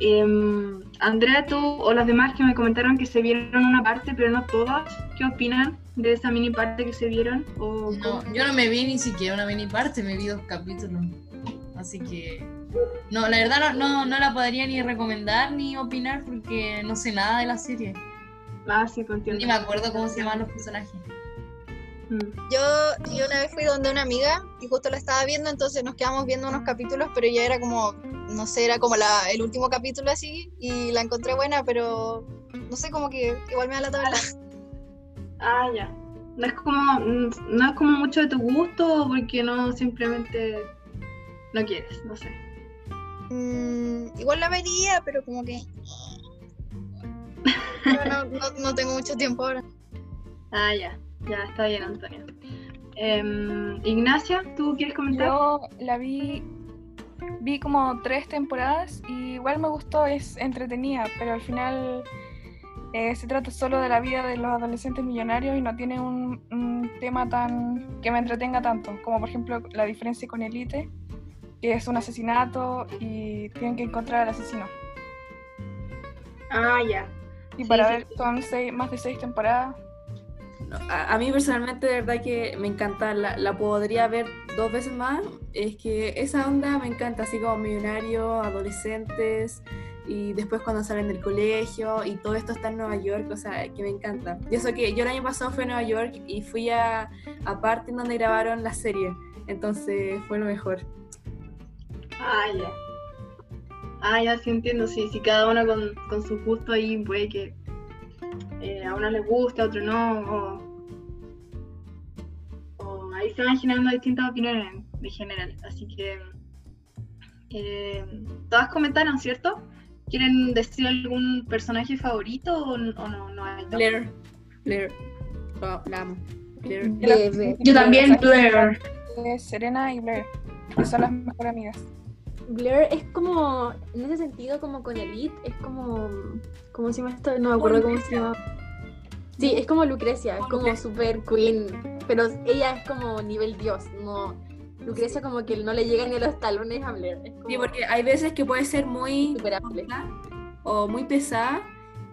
A: Em, Andrea, tú o las demás que me comentaron que se vieron una parte, pero no todas, ¿qué opinan de esa mini parte que se vieron? O
G: No,
A: cómo-
G: yo no me vi ni siquiera una mini parte, me vi dos capítulos. Así que. No, la verdad no, no, no la podría ni recomendar ni opinar porque no sé nada de la serie.
A: Ah, sí, entiendo.
G: Ni me acuerdo cómo se llaman los personajes.
A: Mm.
C: Yo, yo una vez fui donde una amiga y justo la estaba viendo, entonces nos quedamos viendo unos capítulos, pero ya era como, no sé, era como la, el último capítulo así y la encontré buena, pero no sé, como que igual me da la tabla.
A: Ah, ya. No es como, no es como mucho de tu gusto o porque no simplemente no quieres, no sé.
C: Mm, igual la vería, pero como que. Pero no, no- no tengo mucho tiempo ahora.
A: Ah, ya, ya está bien, Antonio. Em, Ignacia, ¿tú quieres comentar?
F: Yo la vi, vi como tres temporadas y igual me gustó, es entretenida, pero al final eh, se trata solo de la vida de los adolescentes millonarios y no tiene un, un tema tan que me entretenga tanto, como por ejemplo la diferencia con Elite, que es un asesinato y tienen que encontrar al asesino.
A: Ah, ya.
F: Y
A: Sí,
F: para
A: sí.
F: ver, son seis- más de seis temporadas.
D: A, a mí personalmente de verdad que me encanta, la, la podría ver dos veces más, es que esa onda me encanta, así como millonario, adolescentes y después cuando salen del colegio y todo esto está en Nueva York, o sea, que me encanta. Y eso que yo el año pasado fui a Nueva York y fui a, a parte donde grabaron la serie, entonces fue lo mejor.
A: Ah, ya. Ah, ya sí entiendo, sí, sí, cada uno con, con su gusto ahí puede que eh, a uno le guste, a otro no, o, o ahí se van generando distintas opiniones en, en general, así que eh, todas comentaron, ¿cierto? ¿Quieren decir algún personaje favorito o, o no? no hay
D: Blair, Blair, Oh, la amo. Blair.
E: Bebe.
H: Yo también, Blair.
F: Es Serena y Blair, que son las mejores amigas.
E: Blair es como, en ese sentido, como con Elite, es como, ¿cómo se llama esto? No me acuerdo cómo se llama. Sí, es como Lucrecia, es
D: Como
E: super queen, pero ella es como nivel dios, no. Lucrecia como que no le llega ni a los talones a Blair, es como
D: Sí, porque hay veces que puede ser muy
E: superable.
D: o muy pesada,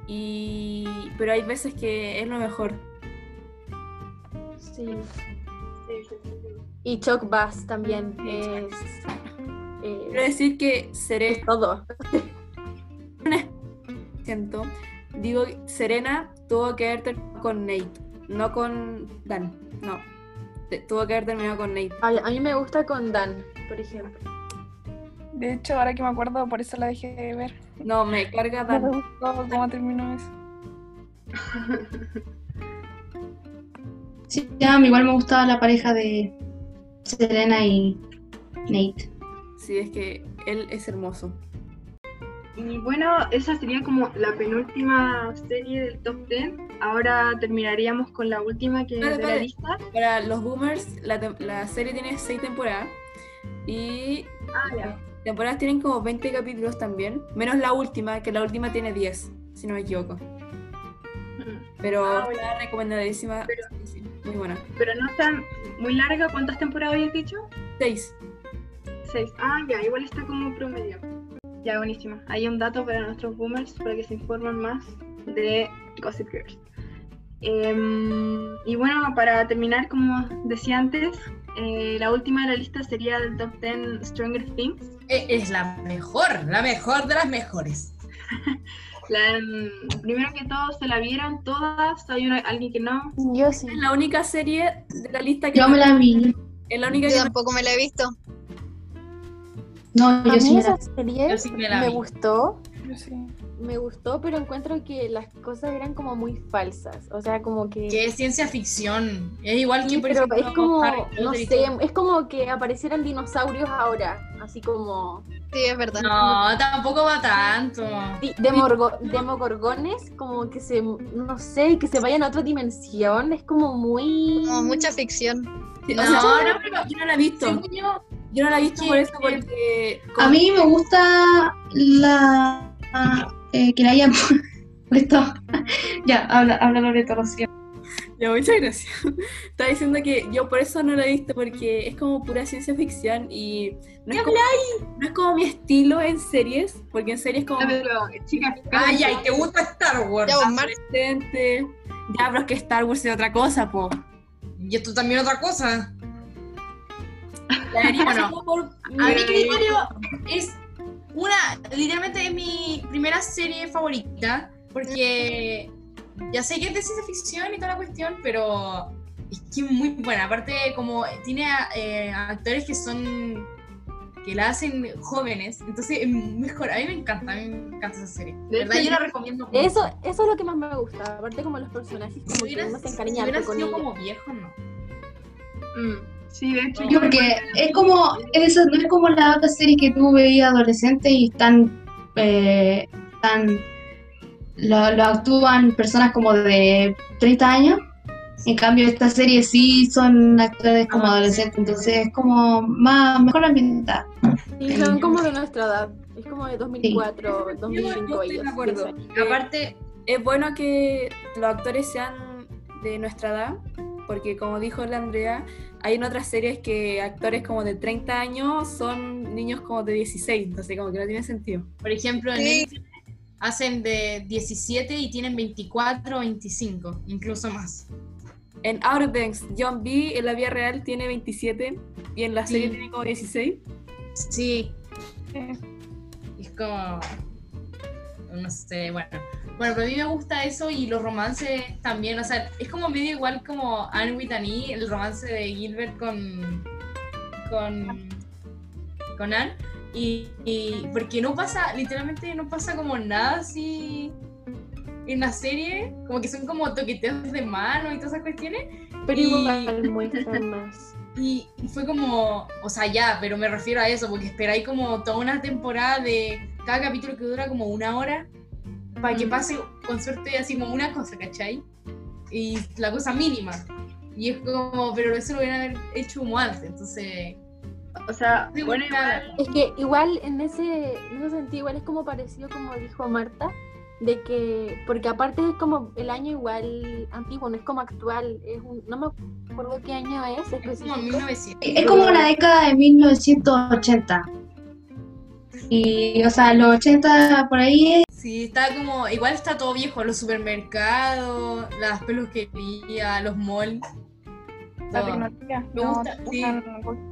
D: y... pero hay veces que es lo mejor.
E: Sí.
A: Sí, sí, sí, sí.
E: Y Chuck Bass también es,
D: Quiero
E: eh,
D: decir que
E: es
D: Serena,
E: todo.
D: siento, digo, Serena tuvo que haber terminado con Nate, no con Dan, no. Tuvo que haber terminado con Nate.
E: Ay, a mí me gusta con Dan, por ejemplo.
F: De hecho, ahora que me acuerdo, por eso la dejé de ver.
D: No, me carga
F: No me
D: Dan.
F: gustó cómo terminó eso.
H: Sí, a mí igual me gustaba la pareja de Serena y Nate.
D: Sí, es que él es hermoso.
A: Y bueno, esa sería como la penúltima serie del top 10. Ahora terminaríamos con la última que
D: Vale,
A: de la lista.
D: Para los boomers, la, la serie tiene 6 temporadas y
A: Ah, ya.
D: las temporadas tienen como 20 capítulos también, menos la última, que la última tiene 10, si no me equivoco.
A: Mm.
D: Pero
A: Ah, bueno.
D: está recomendadísima,
A: Pero-
D: sí, sí, muy buena.
A: Pero no está muy larga. ¿Cuántas temporadas habías dicho?
D: 6.
A: Seis. Ah, ya, igual está como promedio. Ya, buenísima. Hay un dato para nuestros boomers para que se informen más de Gossip Girls. Em, y bueno, para terminar, como decía antes, eh, la última de la lista sería del top 10 Stranger Things.
G: E- Es la mejor, la mejor de las mejores.
A: La, mm, primero que todo, se la vieron todas. Hay una- alguien que no.
E: Yo sí.
D: Es la única serie de la lista que
H: Yo
D: no-
H: me la vi.
D: es la única
C: Yo
D: que no-
C: tampoco me la he visto.
H: No,
E: A
H: yo sí
E: mí
H: me la
E: esa serie
G: Yo sí me la
E: me
G: vi.
E: gustó,
F: Yo sí.
E: me gustó, pero encuentro que las cosas eran como muy falsas. O sea, como que.
G: Que es ciencia ficción. Es igual que,
E: Sí,
G: por
E: pero
G: ejemplo,
E: es como, no sé, es como que aparecieran dinosaurios ahora, así como
C: Sí, es verdad.
G: No, tampoco va tanto.
E: demorgo- demogorgones, como que se, no sé, que se vayan a otra dimensión, es como muy...
C: Como mucha ficción.
D: Sí, o
G: No,
D: sea,
G: no, pero
D: yo no la he visto.
G: según yo,
D: Yo no la he visto por eso, porque.
H: A mí me gusta la eh, que la hayan puesto. ya, habla, habla Loreto, Rocío.
D: Ya, muchas gracias. Estaba diciendo que yo por eso no la he visto, porque es como pura ciencia ficción y no es, como, no es como mi estilo en series, porque en series como
A: Ya, pero, chicas,
G: Ay, ay, ¿te gusta Star Wars?
C: Ya.
D: Ya, pero es que Star Wars es otra cosa, po.
G: Y esto también otra cosa.
D: La
G: Bueno,
D: por
G: A mi criterio es una, literalmente es mi primera serie favorita, porque ya sé que es de ciencia ficción y toda la cuestión, pero es que es muy buena. Aparte, como tiene eh, actores que son, que la hacen jóvenes, entonces es mejor. A mí me encanta, a mí me encanta esa serie. De verdad, yo la recomiendo. mucho.
E: Eso, eso es lo que más me gusta, aparte como los personajes,
G: Si
E: como que
G: hubiera,
E: uno se
G: si
E: encariña harto con
G: sido
E: ellos.
G: como viejo, no.
A: Mm, Sí, de hecho,
H: Sí,
A: yo
H: porque es como, eso no es como las otras series que tú veías adolescentes y están, eh, están lo, lo actúan personas como de 30 años. En cambio, esta serie sí son actores como
G: Ah,
H: adolescentes, entonces es como más, mejor ambientada.
E: Sí, son como de nuestra edad. Es como de 2004,
D: Yo,
E: 2005
D: yo estoy
E: ellos.
D: de acuerdo.
E: 10 años.
G: Aparte,
D: es bueno que los actores sean de nuestra edad, porque como dijo la Andrea, hay en otras series que actores como de 30 años son niños como de 16, entonces como que no tiene sentido.
G: por ejemplo, en
C: Sí.
G: Hacen de 17 y tienen 24 o 25, incluso más.
D: En Outer Banks, John B en la vida real tiene 27 y en la serie tiene como 16.
G: Sí. Es como. No sé, bueno. Bueno, pero a mí me gusta eso y los romances también. O sea, es como medio igual como Anne with an E, el romance de Gilbert con. con. con Anne. Y, y porque no pasa, literalmente no pasa como nada así en la serie. Como que son como toqueteos de mano y todas esas cuestiones.
E: Pero
G: Y-
E: igual muestran más.
G: Y fue como, o sea, ya, pero me refiero a eso, porque esperáis como toda una temporada de cada capítulo que dura como una hora, para que pase con suerte así como una cosa, ¿cachai? Y la cosa mínima. Y es como, pero eso lo hubieran haber hecho como antes, entonces...
A: o sea,
G: Sí,
A: bueno, igual,
E: Es que igual en ese, en ese sentido, igual es como parecido como dijo Marta, de que, porque aparte es como el año igual antiguo, no es como actual, es un, no me acuerdo qué año es
G: Es como
E: específico.
G: 1900.
H: Es como la década de 1980. Y, o sea, los 80 por ahí
G: Sí, está como, igual está todo viejo, los supermercados, las peluquerías, los malls.
F: La tecnología.
G: Me
F: no
G: gusta, sí.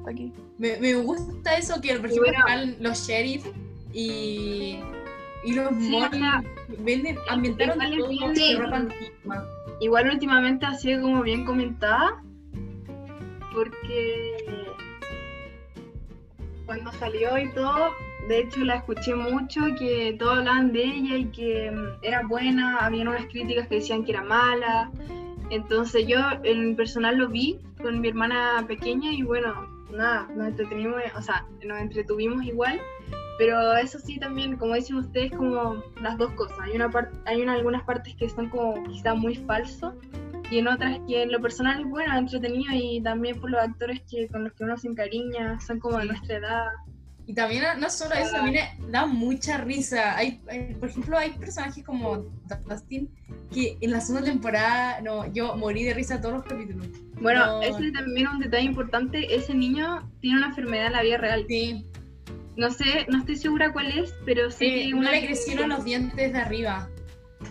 F: aquí.
G: Me, me gusta eso que, por ejemplo,
A: bueno.
G: están los sheriff y, y los
A: Sí, o
G: malls
A: sea,
G: venden, ambientaron
A: igual es
G: todo
A: bien-
G: de ropa antigua.
A: igual últimamente ha sido como bien comentada, porque cuando salió y todo, de hecho la escuché mucho, que todos hablaban de ella y que mm, era buena, habían unas críticas que decían que era mala, entonces yo en personal lo vi con mi hermana pequeña y bueno, nada, nos entretenimos, o sea, nos entretuvimos igual. Pero eso sí también, como dicen ustedes, como las dos cosas. Hay una parte, hay una, algunas partes que son como quizá muy falsos y en otras que en lo personal es bueno, entretenido y también por los actores que con los que uno se encariña, son como de nuestra edad.
G: Y también, no solo eso, también da mucha risa. Hay, por ejemplo, hay personajes como Dustin que en la segunda temporada, no, yo morí de risa todos los capítulos.
A: Bueno,
G: No.
A: ese también es un detalle importante, ese niño tiene una enfermedad en la vida real.
G: Sí,
A: No sé, no estoy segura cuál es, pero sí
G: sí,
A: que
G: no
A: una
G: le crecieron los dientes de arriba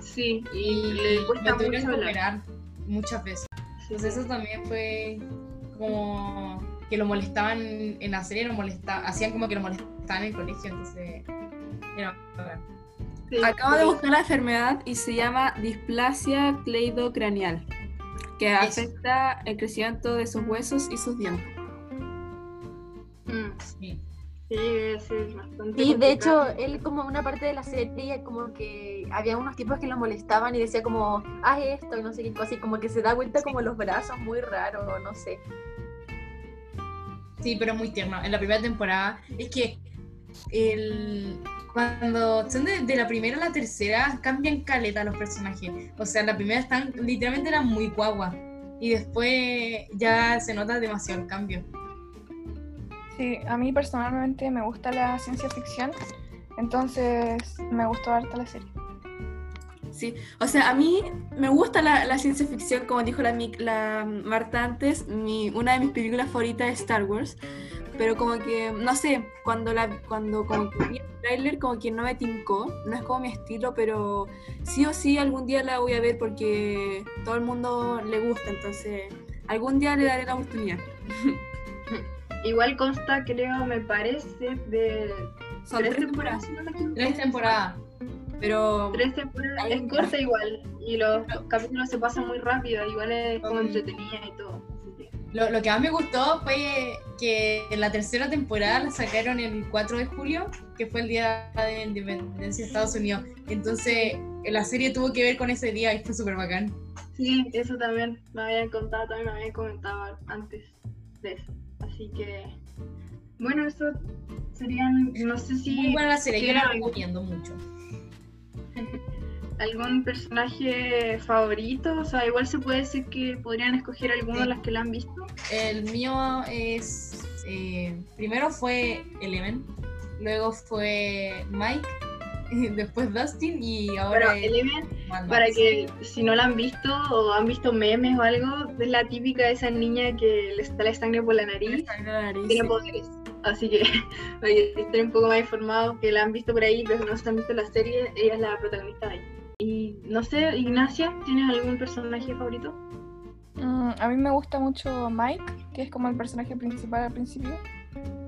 A: Sí,
G: y
A: le cuesta
G: lo tuvieron
A: mucho
G: que operar muchas veces.
A: Sí,
G: Entonces eso también fue como que lo molestaban en la serie, lo molesta, hacían como que lo molestaban en el colegio, entonces era bacán.
A: Sí,
D: Acabo de buscar la enfermedad y se llama displasia cleidocranial, que
G: Eso.
D: afecta el crecimiento de sus huesos y sus dientes.
A: Mm,
G: Sí.
A: Sí, ser bastante
E: Sí, de hecho, él como una parte de la serie, como que había unos tipos que lo molestaban y decía como, haz esto y no sé qué cosa, y como que se da vuelta como los brazos, muy raro, no sé.
G: Sí, pero muy tierno. En la primera temporada es que el cuando son de, de la primera a la tercera cambian caleta los personajes. O sea, en la primera están literalmente eran muy guagua y después ya se nota demasiado el cambio.
F: Sí, a mí personalmente me gusta la ciencia ficción, entonces me gustó harta la serie.
D: Sí, o sea, a mí me gusta la, la ciencia ficción, como dijo la, Mic- la Marta antes, mi, una de mis películas favoritas es Star Wars, pero como que, no sé, cuando, la, cuando como que vi el tráiler como que no me tincó, no es como mi estilo, pero sí o sí algún día la voy a ver porque todo el mundo le gusta, entonces algún día le daré la oportunidad.
A: Igual consta, creo, me parece, de
D: Son
A: tres temporadas.
G: Tres temporadas.
D: Pero
A: Tres temporadas, es corta igual, y los capítulos se pasan muy rápido, igual es como entretenida y todo. que-
G: Lo, lo que más me gustó fue que en la tercera temporada la sacaron el 4 de julio, que fue el día de la independencia de Estados Unidos. Entonces, la serie tuvo que ver con ese día y fue súper bacán.
A: Sí, eso también me habían contado, también me habían comentado antes tres. Así que, bueno, eso serían, no sé si...
G: Muy buena la serie, yo la recomiendo mucho.
A: algún personaje favorito, o sea, igual se puede decir que podrían escoger alguno de las que lo han visto.
G: El mío es. eh, primero fue Eleven, luego fue Mike, después Dustin y ahora. es
A: Eleven, para que si no la han visto o han visto memes o algo, es la típica de esa niña que le sale sangre por la nariz,
D: Sangre en la nariz,
A: tiene
D: sí.
A: poderes. Así que, estén un poco más informados, que la han visto por ahí, pero no se han visto la serie, ella es la protagonista de ahí. Y no sé, Ignacia, ¿tienes algún personaje favorito?
F: Mm, a mí me gusta mucho Mike, que es como el personaje principal al principio.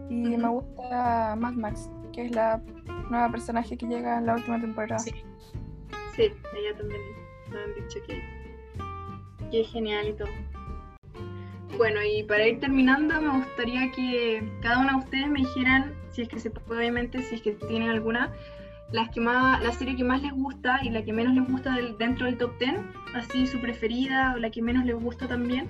F: Y me gusta Mad Max, que es la nueva personaje que llega en la última temporada.
G: Sí.
A: Sí, ella también me han dicho que, que es genial y todo. Bueno, y para ir terminando, me gustaría que cada una de ustedes me dijeran, si es que se puede, obviamente, si es que tienen alguna, las que más, la serie que más les gusta y la que menos les gusta del- dentro del top 10, así su preferida o la que menos les gusta también.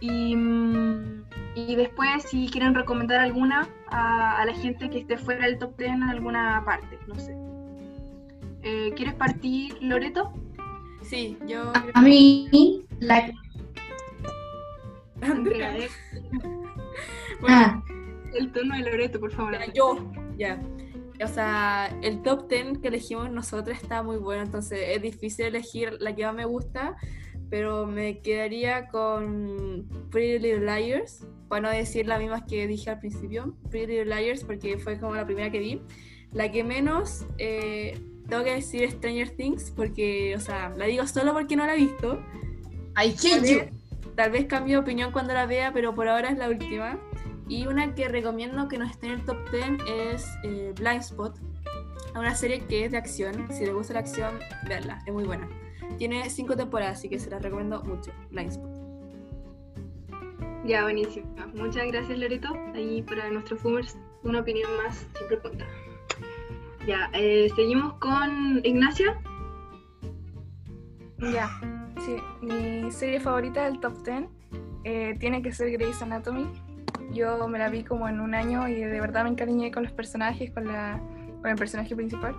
A: Y, mm, y después, si quieren recomendar alguna a, a la gente que esté fuera del top 10 en alguna parte, no sé. Eh, ¿Quieres partir, Loreto?
D: Sí, yo.
H: A mí, la...
A: Andrea, eh,
D: Bueno,
H: Ah,
A: el tono de Loreto, por favor.
D: Ya, yo, ya. O sea, el top 10 que elegimos nosotros está muy bueno, entonces es difícil elegir la que más me gusta, pero me quedaría con Pretty Little Liars, para no decir las mismas que dije al principio, Pretty Little Liars, porque fue como la primera que vi. La que menos, eh, tengo que decir Stranger Things, porque, o sea, la digo solo porque no la he visto.
G: I hate you.
D: Tal vez cambie de opinión cuando la vea, pero por ahora es la última. Y una que recomiendo que no esté en el top 10 es eh, Blind Spot. Una serie que es de acción. Si les gusta la acción, veanla, es muy buena. Tiene cinco temporadas, así que se la recomiendo mucho. Blind Spot.
A: Ya, buenísimo. Muchas gracias, Loreto. Ahí para nuestros boomers, una opinión más siempre cuenta. Ya, eh, seguimos con Ignacia.
F: Ya, sí, mi serie favorita del top 10 eh, tiene que ser Grey's Anatomy. Yo me la vi como en un año y de verdad me encariñé con los personajes, con, la, con el personaje principal.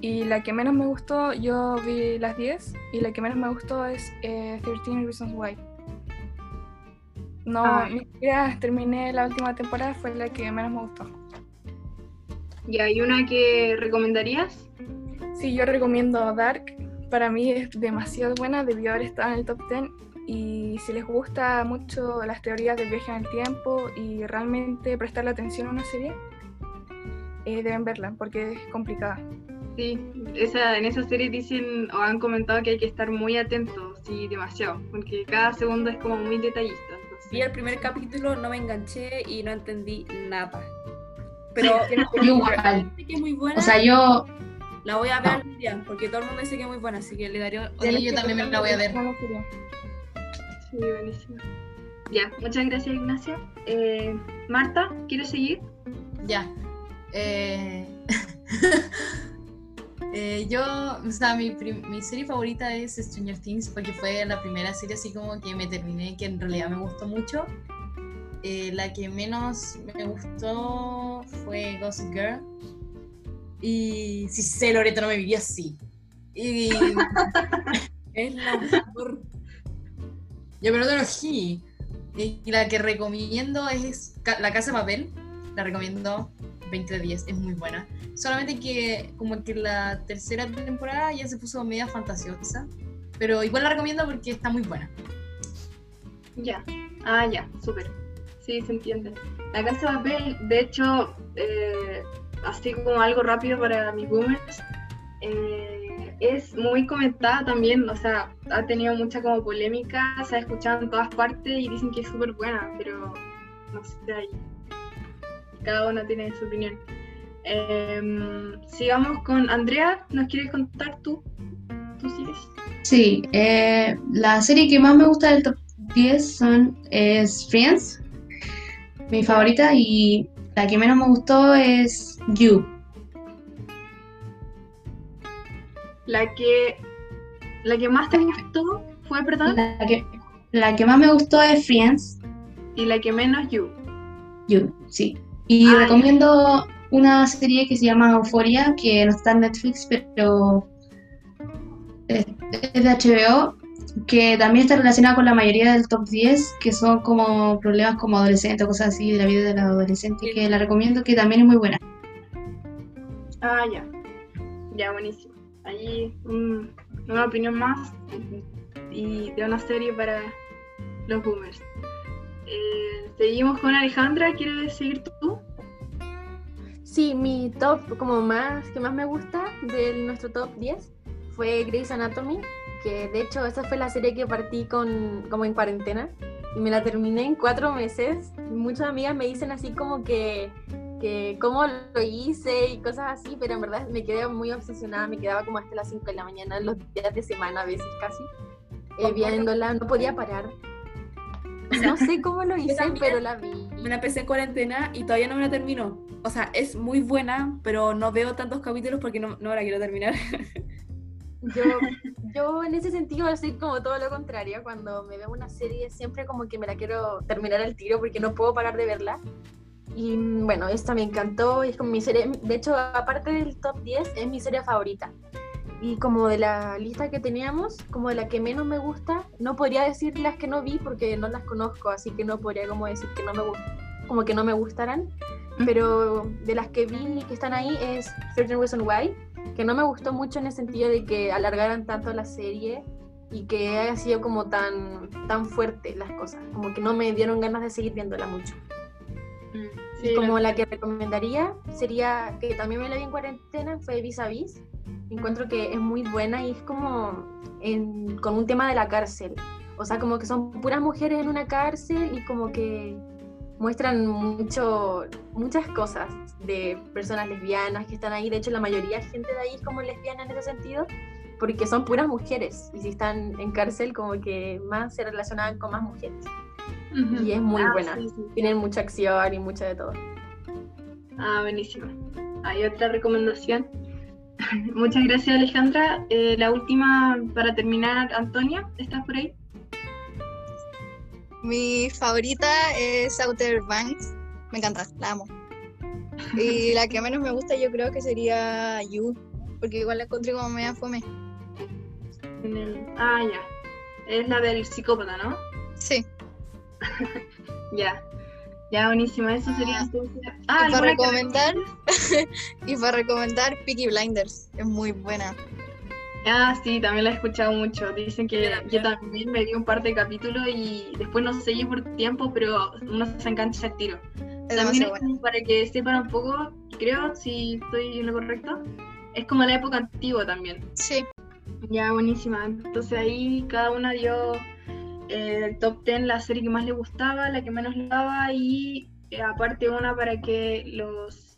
F: Y la que menos me gustó, yo vi las 10 y la que menos me gustó es eh, 13 Reasons Why. No,
A: Ah.
F: ni siquiera terminé la última temporada, fue la que menos me gustó.
A: ¿y una que recomendarías?
F: Sí, yo recomiendo Dark. Para mí es demasiado buena, debió haber estado en el top 10. Y si les gusta mucho las teorías del viaje en el tiempo y realmente prestarle atención a una serie, eh, deben verla porque es complicada.
A: Sí, esa, en esa serie dicen o han comentado que hay que estar muy atentos, sí, demasiado, porque cada segundo es como muy detallista. entonces-
D: Vi el primer capítulo, no me enganché y no entendí nada. Pero
H: yo igual.
D: que es muy buena.
H: O sea, yo...
D: la voy a ver
H: no.
D: día, porque todo el mundo dice que es muy buena, así que le daré
G: Sí, yo también me la voy a ver.
A: Sí, buenísimo. Ya, muchas gracias, Ignacia. Eh, Marta, ¿quieres seguir?
G: Ya. Eh... eh, yo, o sea, mi, mi serie favorita es Stranger Things porque fue la primera serie así como que me terminé, que en realidad me gustó mucho. Eh, la que menos me gustó fue Gossip Girl. Y si sé, Loreto no me viví así. Y
D: Es la mejor.
G: yo pero enojé. Y la que recomiendo es La Casa de Papel. La recomiendo 20 de 10, es muy buena. Solamente que como que la tercera temporada ya se puso media fantasiosa. Pero igual la recomiendo porque está muy buena.
A: Ya. Ah, ya, súper. Sí, se entiende. La casa de papel, de hecho, eh, así como algo rápido para mis boomers, eh, es muy comentada también, o sea, ha tenido mucha como polémica, se ha escuchado en todas partes y dicen que es súper buena, pero no sé, ahí. Cada uno tiene su opinión. Em, sigamos con Andrea, ¿nos quieres contar tú? ¿Tú sigues?
H: Sí, eh, la serie que más me gusta del top 10 son, es Friends, mi favorita, y la que menos me gustó es You.
A: La que, la que más te gustó fue, perdón.
H: La que, la que más me gustó es Friends
A: y la que menos You.
H: You, sí. Y
A: Ah,
H: recomiendo una serie que se llama Euphoria, que no está en Netflix, pero es de HBO, que también está relacionada con la mayoría del top 10, que son como problemas como adolescente, cosas así de la vida del adolescente, que la recomiendo, que también es muy buena.
A: Ah, ya. Ya, buenísimo. Ahí un- una opinión más y de una serie para los boomers. Eh, seguimos con Alejandra. ¿Quieres seguir tú?
E: Sí, mi top como más que más me gusta de nuestro top 10 fue Grey's Anatomy, que de hecho esa fue la serie que partí con como en cuarentena y me la terminé en cuatro meses. Muchas amigas me dicen así como que que cómo lo hice y cosas así, pero en verdad me quedé muy obsesionada, me quedaba como hasta las 5 de la mañana los días de semana a veces casi, eh, viéndola, no podía parar. No sé cómo lo hice, pero la vi.
D: Me la empecé en cuarentena y todavía no me la termino. O sea, es muy buena, pero no veo tantos capítulos porque no, no la quiero terminar.
E: Yo, yo en ese sentido soy como todo lo contrario. Cuando me veo una serie siempre como que me la quiero terminar al tiro porque no puedo parar de verla. Y mm, bueno, esta me encantó y es como mi serie, de hecho aparte del top 10 es mi serie favorita. Y como de la lista que teníamos, como de la que menos me gusta, no podría decir las que no vi porque no las conozco, así que no podría como decir que no me como que no me gustarán. Pero de las que vi que están ahí es Certain Reason Why, que no me gustó mucho en el sentido de que alargaran tanto la serie y que haya sido como tan, tan fuerte las cosas, como que no me dieron ganas de seguir viéndola mucho. y como la que recomendaría sería, que también me la vi en cuarentena, fue Vis a Vis. Encuentro que es muy buena y es como en- con un tema de la cárcel. O sea, como que son puras mujeres en una cárcel y como que muestran mucho, muchas cosas de personas lesbianas que están ahí. De hecho, la mayoría de gente de ahí es como lesbiana en ese sentido, porque son puras mujeres. Y si están en cárcel, como que más se relacionaban con más mujeres. Y es muy
A: Ah,
E: buena.
A: sí, sí.
E: Tienen mucha acción y mucha de todo.
A: Ah, buenísimo. Hay otra recomendación. Muchas gracias, Alejandra. Eh, la última para terminar, Antonia, ¿estás por ahí?
C: Mi favorita es Outer Banks. Me encanta, la amo. Y la que menos me gusta yo creo que sería You, porque igual la encontré como media fome.
A: En el- Ah, ya. Es la del psicópata, ¿no?
C: Sí.
A: Ya. Ya, buenísima. Eso sería
C: Ah.
A: entonces.
C: Y
A: Ah,
C: para
A: ¿alguna que
C: recomendar, y para recomendar Peaky Blinders, es muy buena.
A: Ah, sí, también la he escuchado mucho. Dicen que
D: Yo también.
A: yo también me vi un par de capítulos y después no seguí por tiempo, pero uno se engancha al tiro.
C: Es
A: También como para que sepan un poco, creo, si estoy en lo correcto, es como la época antigua también.
C: Sí,
A: Ya, buenísima. Entonces ahí cada una dio eh, el top 10 la serie que más le gustaba, la que menos le daba y eh, aparte una para que los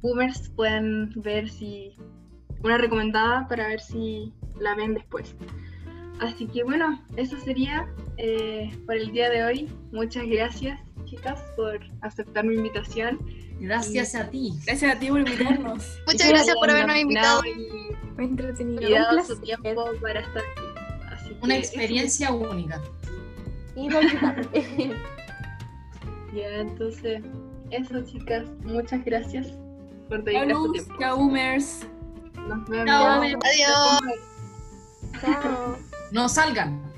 A: boomers puedan ver si una recomendada para ver si la ven después. Así que bueno, eso sería eh, por el día de hoy. Muchas gracias chicas por aceptar mi invitación.
G: Gracias a ti.
D: Gracias a ti por invitarnos.
C: muchas gracias por habernos invitado.
A: Y,
F: Muy entretenido.
A: y dado su tiempo para estar aquí. Así
G: Una
A: que
G: experiencia única.
E: Y.
A: Ya, entonces, eso chicas, muchas gracias por dedicar su tiempo.
D: chao, boomers.
A: Nos vemos.
G: Chao.
C: Adiós.
E: Chao.
G: No salgan.